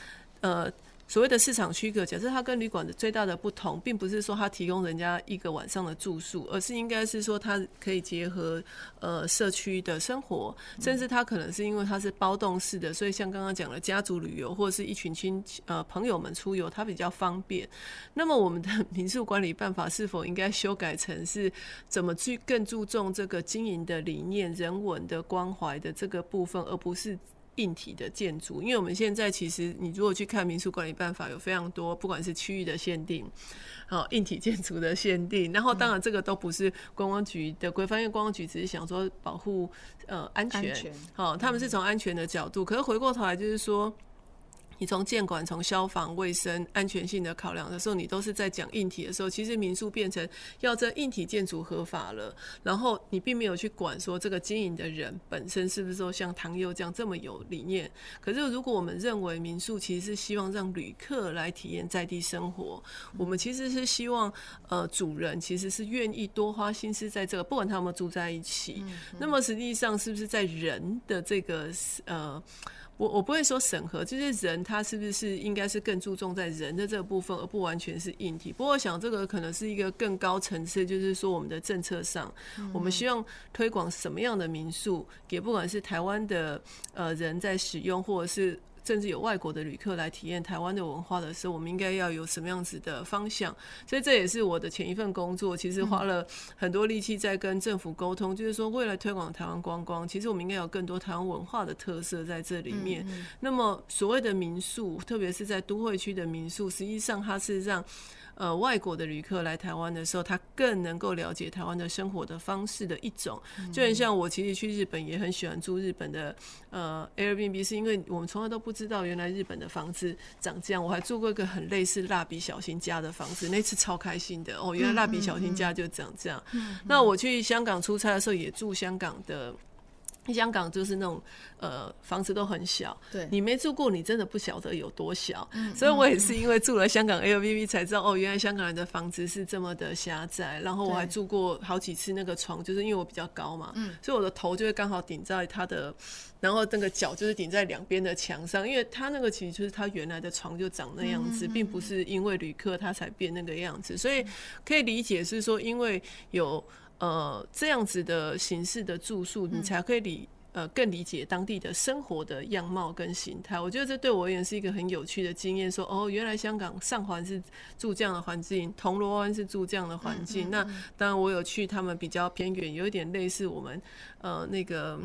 呃。所谓的市场区隔，假设它跟旅馆的最大的不同，并不是说它提供人家一个晚上的住宿，而是应该是说它可以结合呃社区的生活，甚至它可能是因为它是包栋式的，所以像刚刚讲的家族旅游或者是一群亲呃朋友们出游，它比较方便。那么我们的 民宿管理办法是否应该修改成是怎么去更注重这个经营的理念、人文的关怀的这个部分，而不是？硬体的建筑，因为我们现在其实，你如果去看民宿管理办法，有非常多，不管是区域的限定，好，硬体建筑的限定，然后当然这个都不是观光局的规范，因为观光局只是想说保护呃安全，好，他们是从安全的角度，可是回过头来就是说。你从建管、从消防、卫生、安全性的考量的时候，你都是在讲硬体的时候，其实民宿变成要这硬体建筑合法了，然后你并没有去管说这个经营的人本身是不是说像唐佑这样这么有理念。可是如果我们认为民宿其实是希望让旅客来体验在地生活，我们其实是希望呃主人其实是愿意多花心思在这个，不管他们住在一起，那么实际上是不是在人的这个呃。我我不会说审核，就是人他是不是应该是更注重在人的这个部分，而不完全是硬体。不过我想这个可能是一个更高层次，就是说我们的政策上，我们希望推广什么样的民宿，给不管是台湾的呃人在使用，或者是。甚至有外国的旅客来体验台湾的文化的时候，我们应该要有什么样子的方向？所以这也是我的前一份工作，其实花了很多力气在跟政府沟通，就是说为了推广台湾观光，其实我们应该有更多台湾文化的特色在这里面。那么所谓的民宿，特别是在都会区的民宿，实际上它是让。呃，外国的旅客来台湾的时候，他更能够了解台湾的生活的方式的一种。就很像我其实去日本也很喜欢住日本的呃 Airbnb，是因为我们从来都不知道原来日本的房子长这样。我还住过一个很类似蜡笔小新家的房子，那次超开心的哦，原来蜡笔小新家就长这样。那我去香港出差的时候也住香港的。香港就是那种呃房子都很小，对，你没住过，你真的不晓得有多小。嗯，所以我也是因为住了香港 Airbnb 才知道，哦，原来香港人的房子是这么的狭窄。然后我还住过好几次那个床，就是因为我比较高嘛，嗯，所以我的头就会刚好顶在它的，然后那个脚就是顶在两边的墙上，因为它那个其实就是它原来的床就长那样子，并不是因为旅客它才变那个样子，所以可以理解是说因为有。呃，这样子的形式的住宿，你才可以理呃更理解当地的生活的样貌跟形态。我觉得这对我而言是一个很有趣的经验。说哦，原来香港上环是住这样的环境，铜锣湾是住这样的环境。那当然，我有去他们比较偏远，有一点类似我们呃那个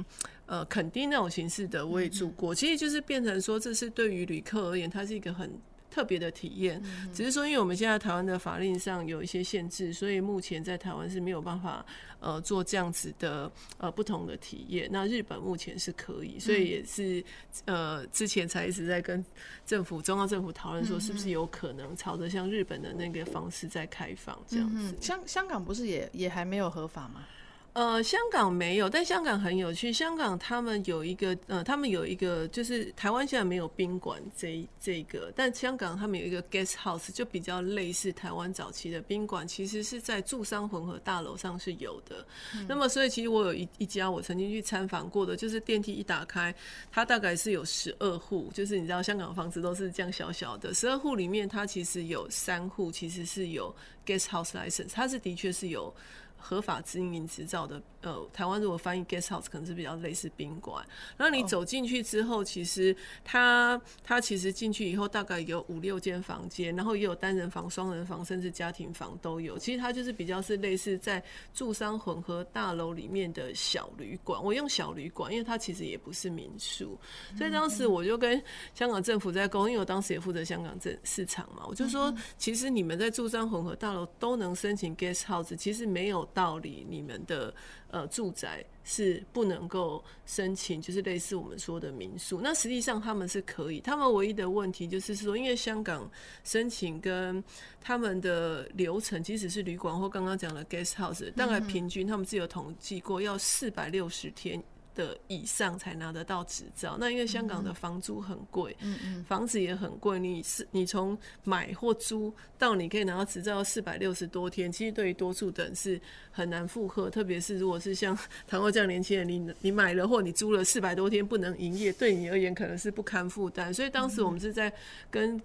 呃垦丁那种形式的，我也住过。其实就是变成说，这是对于旅客而言，它是一个很。特别的体验，只是说因为我们现在台湾的法令上有一些限制，所以目前在台湾是没有办法呃做这样子的呃不同的体验。那日本目前是可以，所以也是呃之前才一直在跟政府中央政府讨论说，是不是有可能朝着像日本的那个方式在开放这样子。香香港不是也也还没有合法吗？呃，香港没有，但香港很有趣。香港他们有一个，呃，他们有一个，就是台湾现在没有宾馆这这个，但香港他们有一个 guest house，就比较类似台湾早期的宾馆，其实是在住商混合大楼上是有的。嗯、那么，所以其实我有一一家我曾经去参访过的，就是电梯一打开，它大概是有十二户，就是你知道香港房子都是这样小小的，十二户里面它其实有三户其实是有 guest house license，它是的确是有。合法经营执照的，呃，台湾如果翻译 guest house 可能是比较类似宾馆。然后你走进去之后，其实它它其实进去以后大概有五六间房间，然后也有单人房、双人房，甚至家庭房都有。其实它就是比较是类似在住商混合大楼里面的小旅馆。我用小旅馆，因为它其实也不是民宿。所以当时我就跟香港政府在沟通，因为我当时也负责香港政市场嘛，我就说，其实你们在住商混合大楼都能申请 guest house，其实没有。道理，你们的呃住宅是不能够申请，就是类似我们说的民宿。那实际上他们是可以，他们唯一的问题就是说，因为香港申请跟他们的流程，即使是旅馆或刚刚讲的 guest house，大概平均他们自己有统计过，要四百六十天。的以上才拿得到执照。那因为香港的房租很贵，嗯嗯，房子也很贵。你是你从买或租到你可以拿到执照四百六十多天，其实对于多数的人是很难负荷。特别是如果是像唐国这样年轻人，你你买了或你租了四百多天不能营业，对你而言可能是不堪负担。所以当时我们是在跟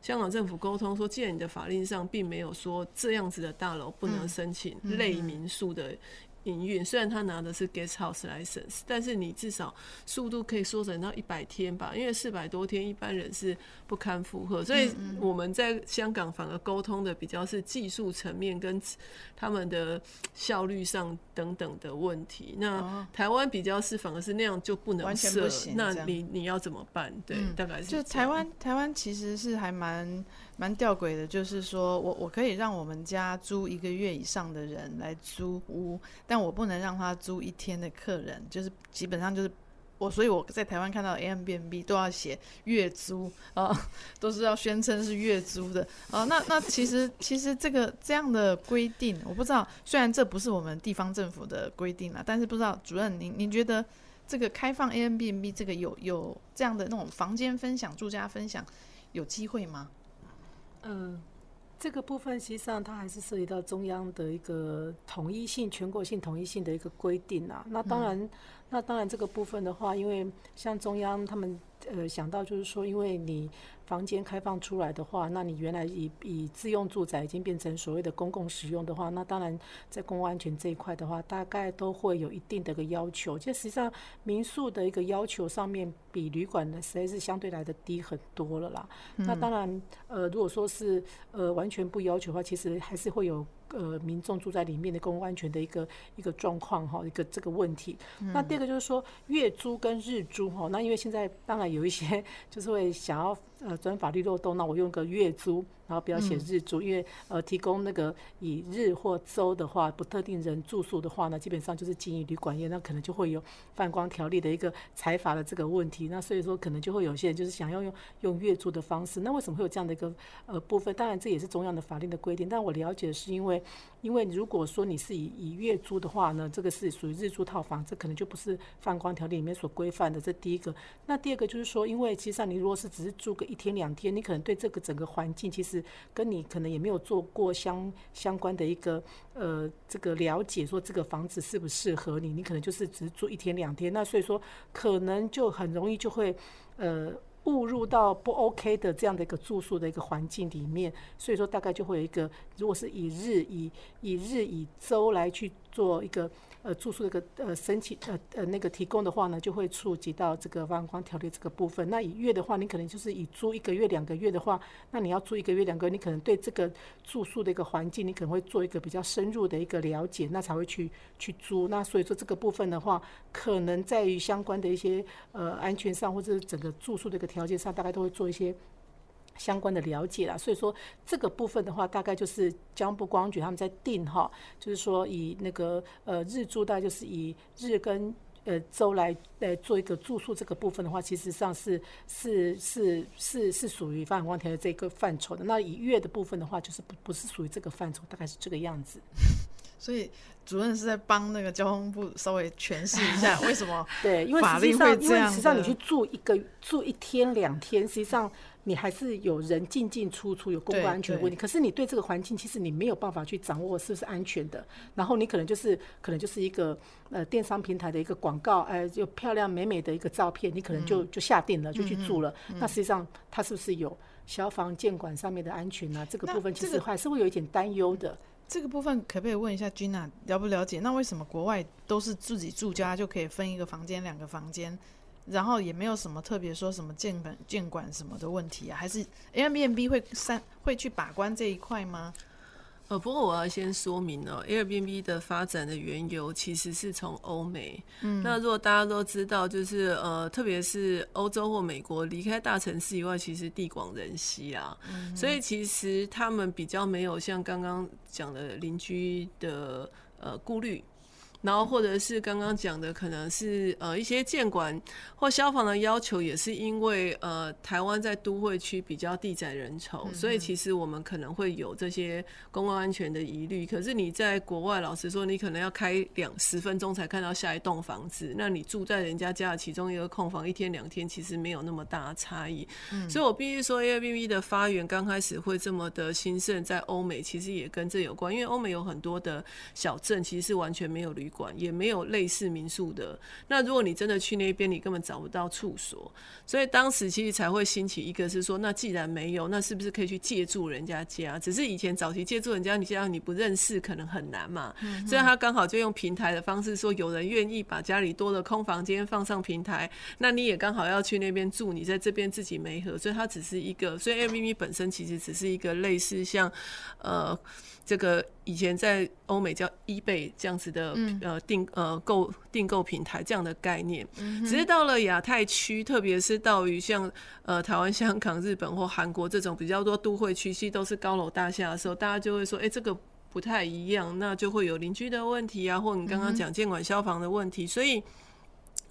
香港政府沟通说，既然你的法令上并没有说这样子的大楼不能申请类民宿的。营运虽然他拿的是 guest house license，但是你至少速度可以缩短到一百天吧，因为四百多天一般人是不堪负荷，所以我们在香港反而沟通的比较是技术层面跟他们的效率上等等的问题。那台湾比较是反而是那样就不能完全不行，那你你要怎么办？对，嗯、大概是就台湾台湾其实是还蛮。蛮吊诡的，就是说我我可以让我们家租一个月以上的人来租屋，但我不能让他租一天的客人，就是基本上就是我，所以我在台湾看到 A M B N B 都要写月租啊，都是要宣称是月租的啊。那那其实其实这个这样的规定，我不知道，虽然这不是我们地方政府的规定啦，但是不知道主任您您觉得这个开放 A M B N B 这个有有这样的那种房间分享、住家分享有机会吗？嗯，这个部分实际上它还是涉及到中央的一个统一性、全国性统一性的一个规定啊。那当然，嗯、那当然这个部分的话，因为像中央他们呃想到就是说，因为你。房间开放出来的话，那你原来以以自用住宅已经变成所谓的公共使用的话，那当然在公共安全这一块的话，大概都会有一定的一个要求。就实际上民宿的一个要求上面，比旅馆的实在是相对来的低很多了啦。嗯、那当然，呃，如果说是呃完全不要求的话，其实还是会有。呃，民众住在里面的公共安全的一个一个状况哈，一个这个问题。嗯、那第二个就是说月租跟日租哈，那因为现在当然有一些就是会想要呃钻法律漏洞，那我用个月租。然后不要写日租，因为呃提供那个以日或周的话，不特定人住宿的话呢，基本上就是经营旅馆业，那可能就会有泛光条例的一个财阀的这个问题。那所以说可能就会有些人就是想要用用月租的方式。那为什么会有这样的一个呃部分？当然这也是中央的法令的规定，但我了解是因为因为如果说你是以以月租的话呢，这个是属于日租套房，这可能就不是泛光条例里面所规范的。这第一个。那第二个就是说，因为其实上你如果是只是住个一天两天，你可能对这个整个环境其实。跟你可能也没有做过相相关的一个呃这个了解，说这个房子适不适合你，你可能就是只住一天两天，那所以说可能就很容易就会呃误入到不 OK 的这样的一个住宿的一个环境里面，所以说大概就会有一个，如果是以日以以日以周来去做一个。呃，住宿这个呃申请呃呃那个提供的话呢，就会触及到这个发光条例这个部分。那以月的话，你可能就是以租一个月、两个月的话，那你要租一个月、两个月，你可能对这个住宿的一个环境，你可能会做一个比较深入的一个了解，那才会去去租。那所以说这个部分的话，可能在于相关的一些呃安全上，或者整个住宿的一个条件上，大概都会做一些。相关的了解啦。所以说这个部分的话，大概就是江部光局他们在定哈，就是说以那个呃日租，大概就是以日跟。呃，周来呃做一个住宿这个部分的话，其实上是是是是是属于发展光条的这个范畴的。那以月的部分的话，就是不不是属于这个范畴，大概是这个样子。所以主任是在帮那个交通部稍微诠释一下 为什么对，因为实际上因为实际上你去住一个住一天两天，实际上。你还是有人进进出出，有公共安全的问题。可是你对这个环境，其实你没有办法去掌握是不是安全的。然后你可能就是可能就是一个呃电商平台的一个广告，呃，就漂亮美美的一个照片，你可能就就下定了，就去住了。那实际上它是不是有消防监管上面的安全呢？这个部分其实还是会有一点担忧的。这个部分可不可以问一下君娜了不了解？那为什么国外都是自己住家就可以分一个房间、两个房间？然后也没有什么特别说什么建管建管什么的问题啊，还是 Airbnb 会三会去把关这一块吗？呃，不过我要先说明哦，Airbnb 的发展的缘由其实是从欧美。嗯，那如果大家都知道，就是呃，特别是欧洲或美国，离开大城市以外，其实地广人稀啊，嗯，所以其实他们比较没有像刚刚讲的邻居的呃顾虑。然后或者是刚刚讲的，可能是呃一些建管或消防的要求，也是因为呃台湾在都会区比较地窄人稠，嗯，所以其实我们可能会有这些公共安全的疑虑。可是你在国外，老实说，你可能要开两十分钟才看到下一栋房子，那你住在人家家的其中一个空房，一天两天其实没有那么大的差异。嗯，所以我必须说，Airbnb 的发源刚开始会这么的兴盛，在欧美其实也跟这有关，因为欧美有很多的小镇其实是完全没有旅馆也没有类似民宿的。那如果你真的去那边，你根本找不到处所。所以当时其实才会兴起一个，是说，那既然没有，那是不是可以去借住人家家？只是以前早期借住人家，你这样你不认识，可能很难嘛。所以他刚好就用平台的方式，说有人愿意把家里多的空房间放上平台，那你也刚好要去那边住，你在这边自己没合，所以它只是一个，所以 Airbnb 本身其实只是一个类似像呃。这个以前在欧美叫 eBay 这样子的呃订呃购订购平台这样的概念，只是到了亚太区，特别是到于像呃台湾、香港、日本或韩国这种比较多都会区，其实都是高楼大厦的时候，大家就会说，哎，这个不太一样，那就会有邻居的问题啊，或你刚刚讲监管消防的问题，所以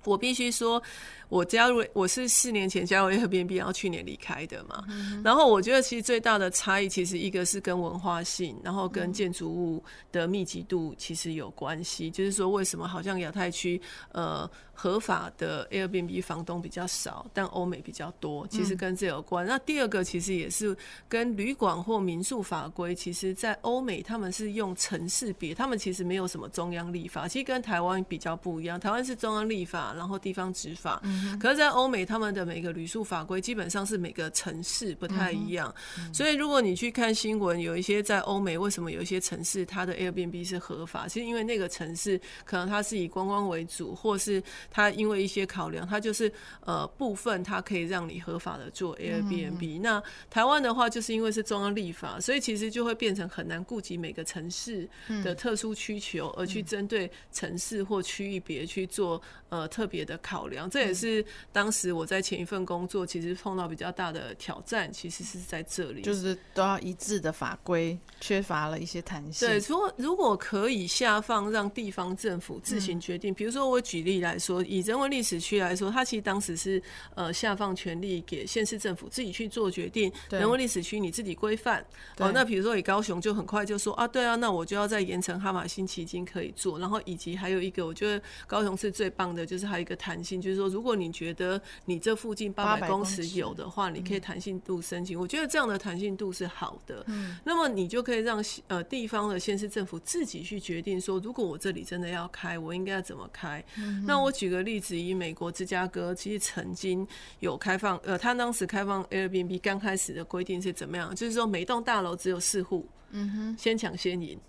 我必须说。我加入，我是四年前加入 Airbnb，然后去年离开的嘛。然后我觉得其实最大的差异，其实一个是跟文化性，然后跟建筑物的密集度其实有关系。就是说，为什么好像亚太区呃合法的 Airbnb 房东比较少，但欧美比较多，其实跟这有关。那第二个其实也是跟旅馆或民宿法规，其实在欧美他们是用城市别，他们其实没有什么中央立法，其实跟台湾比较不一样。台湾是中央立法，然后地方执法。可是，在欧美，他们的每个旅宿法规基本上是每个城市不太一样，所以如果你去看新闻，有一些在欧美，为什么有一些城市它的 Airbnb 是合法？其实因为那个城市可能它是以观光为主，或是它因为一些考量，它就是呃部分它可以让你合法的做 Airbnb。那台湾的话，就是因为是中央立法，所以其实就会变成很难顾及每个城市的特殊需求，而去针对城市或区域别去做呃特别的考量。这也是。当时我在前一份工作，其实碰到比较大的挑战，其实是在这里，就是都要一致的法规，缺乏了一些弹性。对，如果如果可以下放让地方政府自行决定，比如说我举例来说，以人文历史区来说，它其实当时是呃下放权力给县市政府自己去做决定，人文历史区你自己规范。哦，那比如说以高雄就很快就说啊，对啊，那我就要在盐城哈马星旗津可以做，然后以及还有一个我觉得高雄是最棒的，就是还有一个弹性，就是说如果你觉得你这附近八百公尺有的话，你可以弹性度申请。我觉得这样的弹性度是好的。嗯那么你就可以让呃地方的县市政府自己去决定说，如果我这里真的要开，我应该要怎么开？那我举个例子，以美国芝加哥，其实曾经有开放，呃，他当时开放 Airbnb 刚开始的规定是怎么样？就是说每栋大楼只有四户，嗯哼，先抢先赢。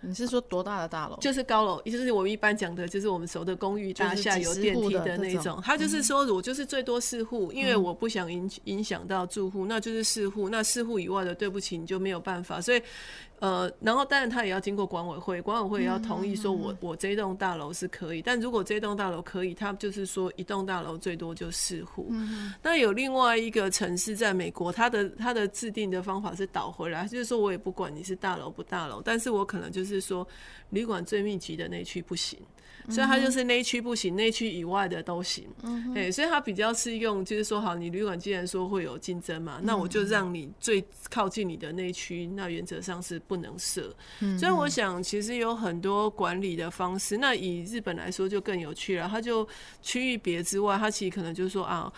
你是说多大的大楼？就是高楼，也就是我们一般讲的，就是我们熟的公寓大厦有电梯的那种。他就是说，我就是最多四户，因为我不想影影响到住户，那就是四户。那四户以外的，对不起，你就没有办法。所以。呃，然后当然他也要经过管委会，管委会也要同意说我，我我这栋大楼是可以。但如果这栋大楼可以，他就是说一栋大楼最多就四户。那有另外一个城市在美国，它的它的制定的方法是倒回来，就是说我也不管你是大楼不大楼，但是我可能就是说旅馆最密集的那区不行。所以它就是内区不行，内区以外的都行。嗯，哎，所以它比较适用，就是说，好，你旅馆既然说会有竞争嘛，那我就让你最靠近你的内区，那原则上是不能设。嗯，所以我想，其实有很多管理的方式。那以日本来说，就更有趣了。它就区域别之外，它其实可能就是说啊。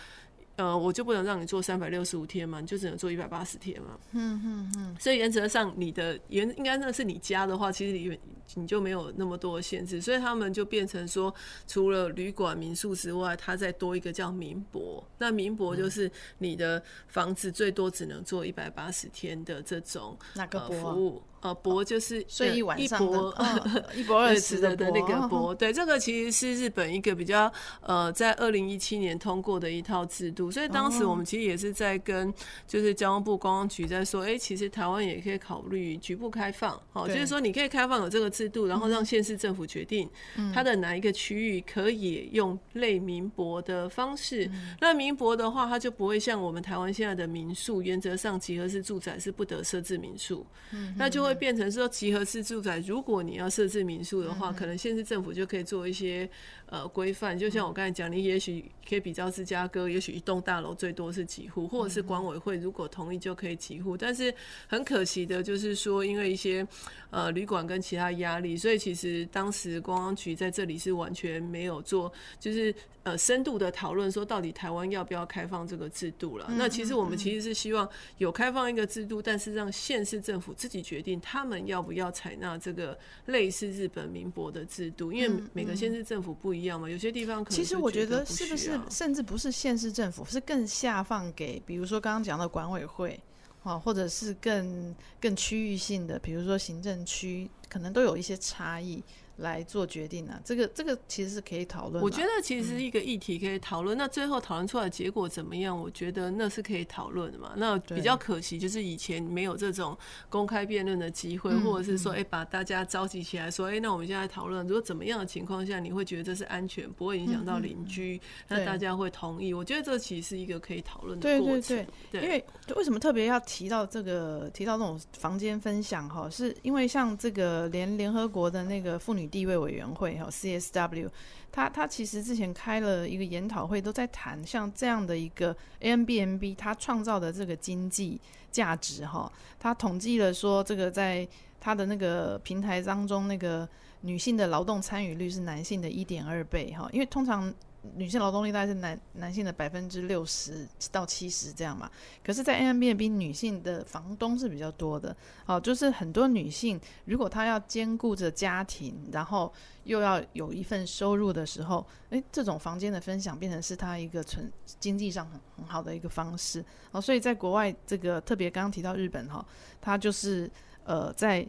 呃，我就不能让你做三百六十五天嘛，你就只能做一百八十天嘛。嗯嗯嗯。所以原则上，你的原应该那是你家的话，其实你你就没有那么多的限制。所以他们就变成说，除了旅馆、民宿之外，它再多一个叫民博。那民博就是你的房子最多只能做一百八十天的这种哪个博服务。呃，博就是睡一晚上的，一博二十的 的那个博。对，这个其实是日本一个比较呃，在二零一七年通过的一套制度。所以当时我们其实也是在跟就是交通部观光局在说，哎，其实台湾也可以考虑局部开放，哦，就是说你可以开放有这个制度，然后让县市政府决定它的哪一个区域可以用类民博的方式。那民博的话，它就不会像我们台湾现在的民宿，原则上集合式住宅是不得设置民宿，嗯那就会。会变成说集合式住宅，如果你要设置民宿的话，可能县市政府就可以做一些呃规范。就像我刚才讲，你也许可以比较芝加哥，也许一栋大楼最多是几户，或者是管委会如果同意就可以几户。但是很可惜的就是说，因为一些呃旅馆跟其他压力，所以其实当时公安局在这里是完全没有做，就是。呃，深度的讨论说，到底台湾要不要开放这个制度了？那其实我们其实是希望有开放一个制度，但是让县市政府自己决定他们要不要采纳这个类似日本民博的制度，因为每个县市政府不一样嘛，有些地方可能其实我觉得是不是甚至不是县市政府，是更下放给，比如说刚刚讲的管委会啊，或者是更更区域性的，比如说行政区，可能都有一些差异。来做决定呢、啊？这个这个其实是可以讨论。我觉得其实是一个议题可以讨论。嗯、那最后讨论出来的结果怎么样？我觉得那是可以讨论的嘛。那比较可惜就是以前没有这种公开辩论的机会，或者是说，哎、欸，把大家召集起来说，哎、欸，那我们现在讨论，如果怎么样的情况下，你会觉得这是安全，不会影响到邻居，嗯、那大家会同意。我觉得这其实是一个可以讨论的过程。对对对，对，因为为什么特别要提到这个，提到这种房间分享哈？是因为像这个联联合国的那个妇女地位委员会哈 CSW，他他其实之前开了一个研讨会，都在谈像这样的一个 AMBMB，他创造的这个经济价值哈，他统计了说这个在他的那个平台当中，那个女性的劳动参与率是男性的一点二倍哈，因为通常。女性劳动力大概是男男性的百分之六十到七十这样嘛，可是，在 a m b n b 女性的房东是比较多的，哦，就是很多女性如果她要兼顾着家庭，然后又要有一份收入的时候，诶，这种房间的分享变成是她一个存经济上很很好的一个方式，哦，所以在国外这个特别刚刚提到日本哈，它就是呃在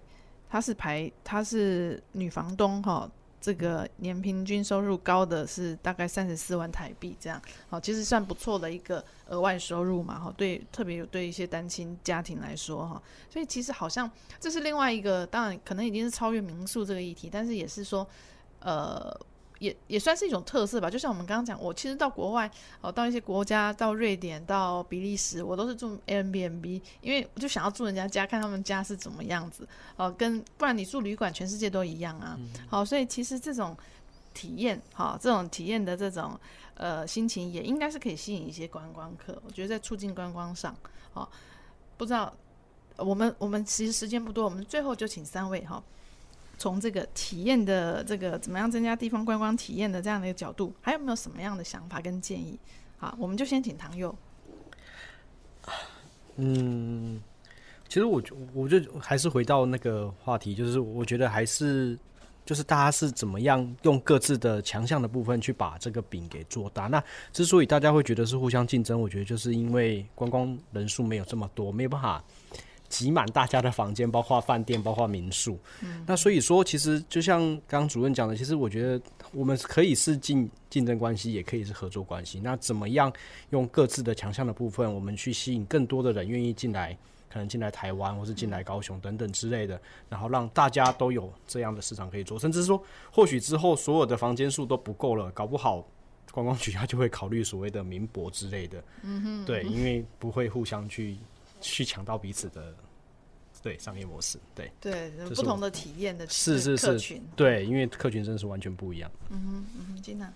它是排它是女房东哈。这个年平均收入高的是大概三十四万台币，这样好，其实算不错的一个额外收入嘛，哈，对，特别有对一些单亲家庭来说，哈，所以其实好像这是另外一个，当然可能已经是超越民宿这个议题，但是也是说，呃。也也算是一种特色吧，就像我们刚刚讲，我其实到国外哦，到一些国家，到瑞典、到比利时，我都是住 Airbnb，因为我就想要住人家家，看他们家是怎么样子哦，跟不然你住旅馆，全世界都一样啊。好，所以其实这种体验，哈，这种体验的这种呃心情，也应该是可以吸引一些观光客。我觉得在促进观光上，哦，不知道我们我们其实时间不多，我们最后就请三位哈。从这个体验的这个怎么样增加地方观光体验的这样的一个角度，还有没有什么样的想法跟建议？好，我们就先请唐佑。嗯，其实我我就还是回到那个话题，就是我觉得还是就是大家是怎么样用各自的强项的部分去把这个饼给做大。那之所以大家会觉得是互相竞争，我觉得就是因为观光人数没有这么多，没有办法。挤满大家的房间，包括饭店，包括民宿。嗯，那所以说，其实就像刚刚主任讲的，其实我觉得我们可以是竞竞争关系，也可以是合作关系。那怎么样用各自的强项的部分，我们去吸引更多的人愿意进来可能进来台湾或是进来高雄等等之类的，然后让大家都有这样的市场可以做，甚至说或许之后所有的房间数都不够了，搞不好观光局他就会考虑所谓的民博之类的，嗯哼，对，因为不会互相去去抢到彼此的。对商业模式，对对，不同的体验的是是是，对，因为客群真的是完全不一样。嗯哼嗯哼，金娜。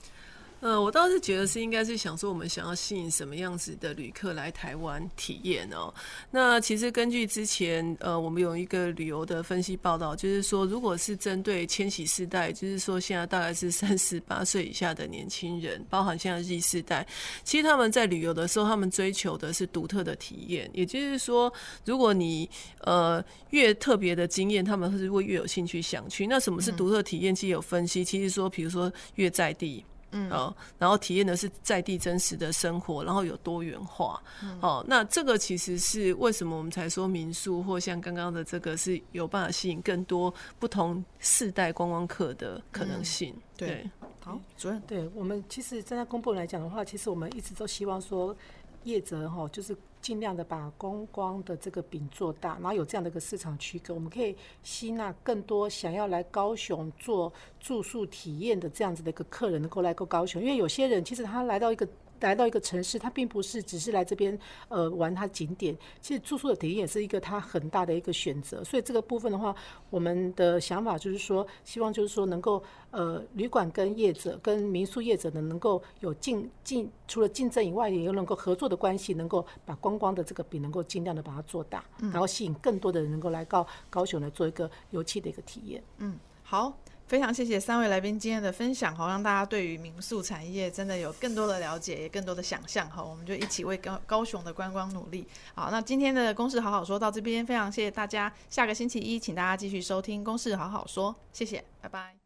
呃，我倒是觉得是应该是想说，我们想要吸引什么样子的旅客来台湾体验哦。那其实根据之前呃，我们有一个旅游的分析报道，就是说，如果是针对千禧世代，就是说现在大概是三十八岁以下的年轻人，包含现在 Z 世代，其实他们在旅游的时候，他们追求的是独特的体验。也就是说，如果你呃越特别的经验，他们是会越有兴趣想去。那什么是独特体验？其实有分析，其实说，比如说越在地。嗯，哦，然后体验的是在地真实的生活，然后有多元化，嗯、哦，那这个其实是为什么我们才说民宿或像刚刚的这个是有办法吸引更多不同世代观光客的可能性。嗯、对，对好，主任，对我们其实站在公部来讲的话，其实我们一直都希望说。业者哈，就是尽量的把观光的这个饼做大，然后有这样的一个市场区隔，我们可以吸纳更多想要来高雄做住宿体验的这样子的一个客人，能够来过高雄。因为有些人其实他来到一个。来到一个城市，他并不是只是来这边呃玩他景点，其实住宿的体验也是一个他很大的一个选择。所以这个部分的话，我们的想法就是说，希望就是说能够呃旅馆跟业者跟民宿业者呢，能够有竞竞除了竞争以外，也有能够合作的关系，能够把观光的这个饼能够尽量的把它做大，然后吸引更多的人能够来到高雄来做一个游憩的一个体验。嗯，好。非常谢谢三位来宾今天的分享，好让大家对于民宿产业真的有更多的了解，也更多的想象哈。我们就一起为高高雄的观光努力。好，那今天的公事好好说到这边，非常谢谢大家。下个星期一，请大家继续收听公事好好说，谢谢，拜拜。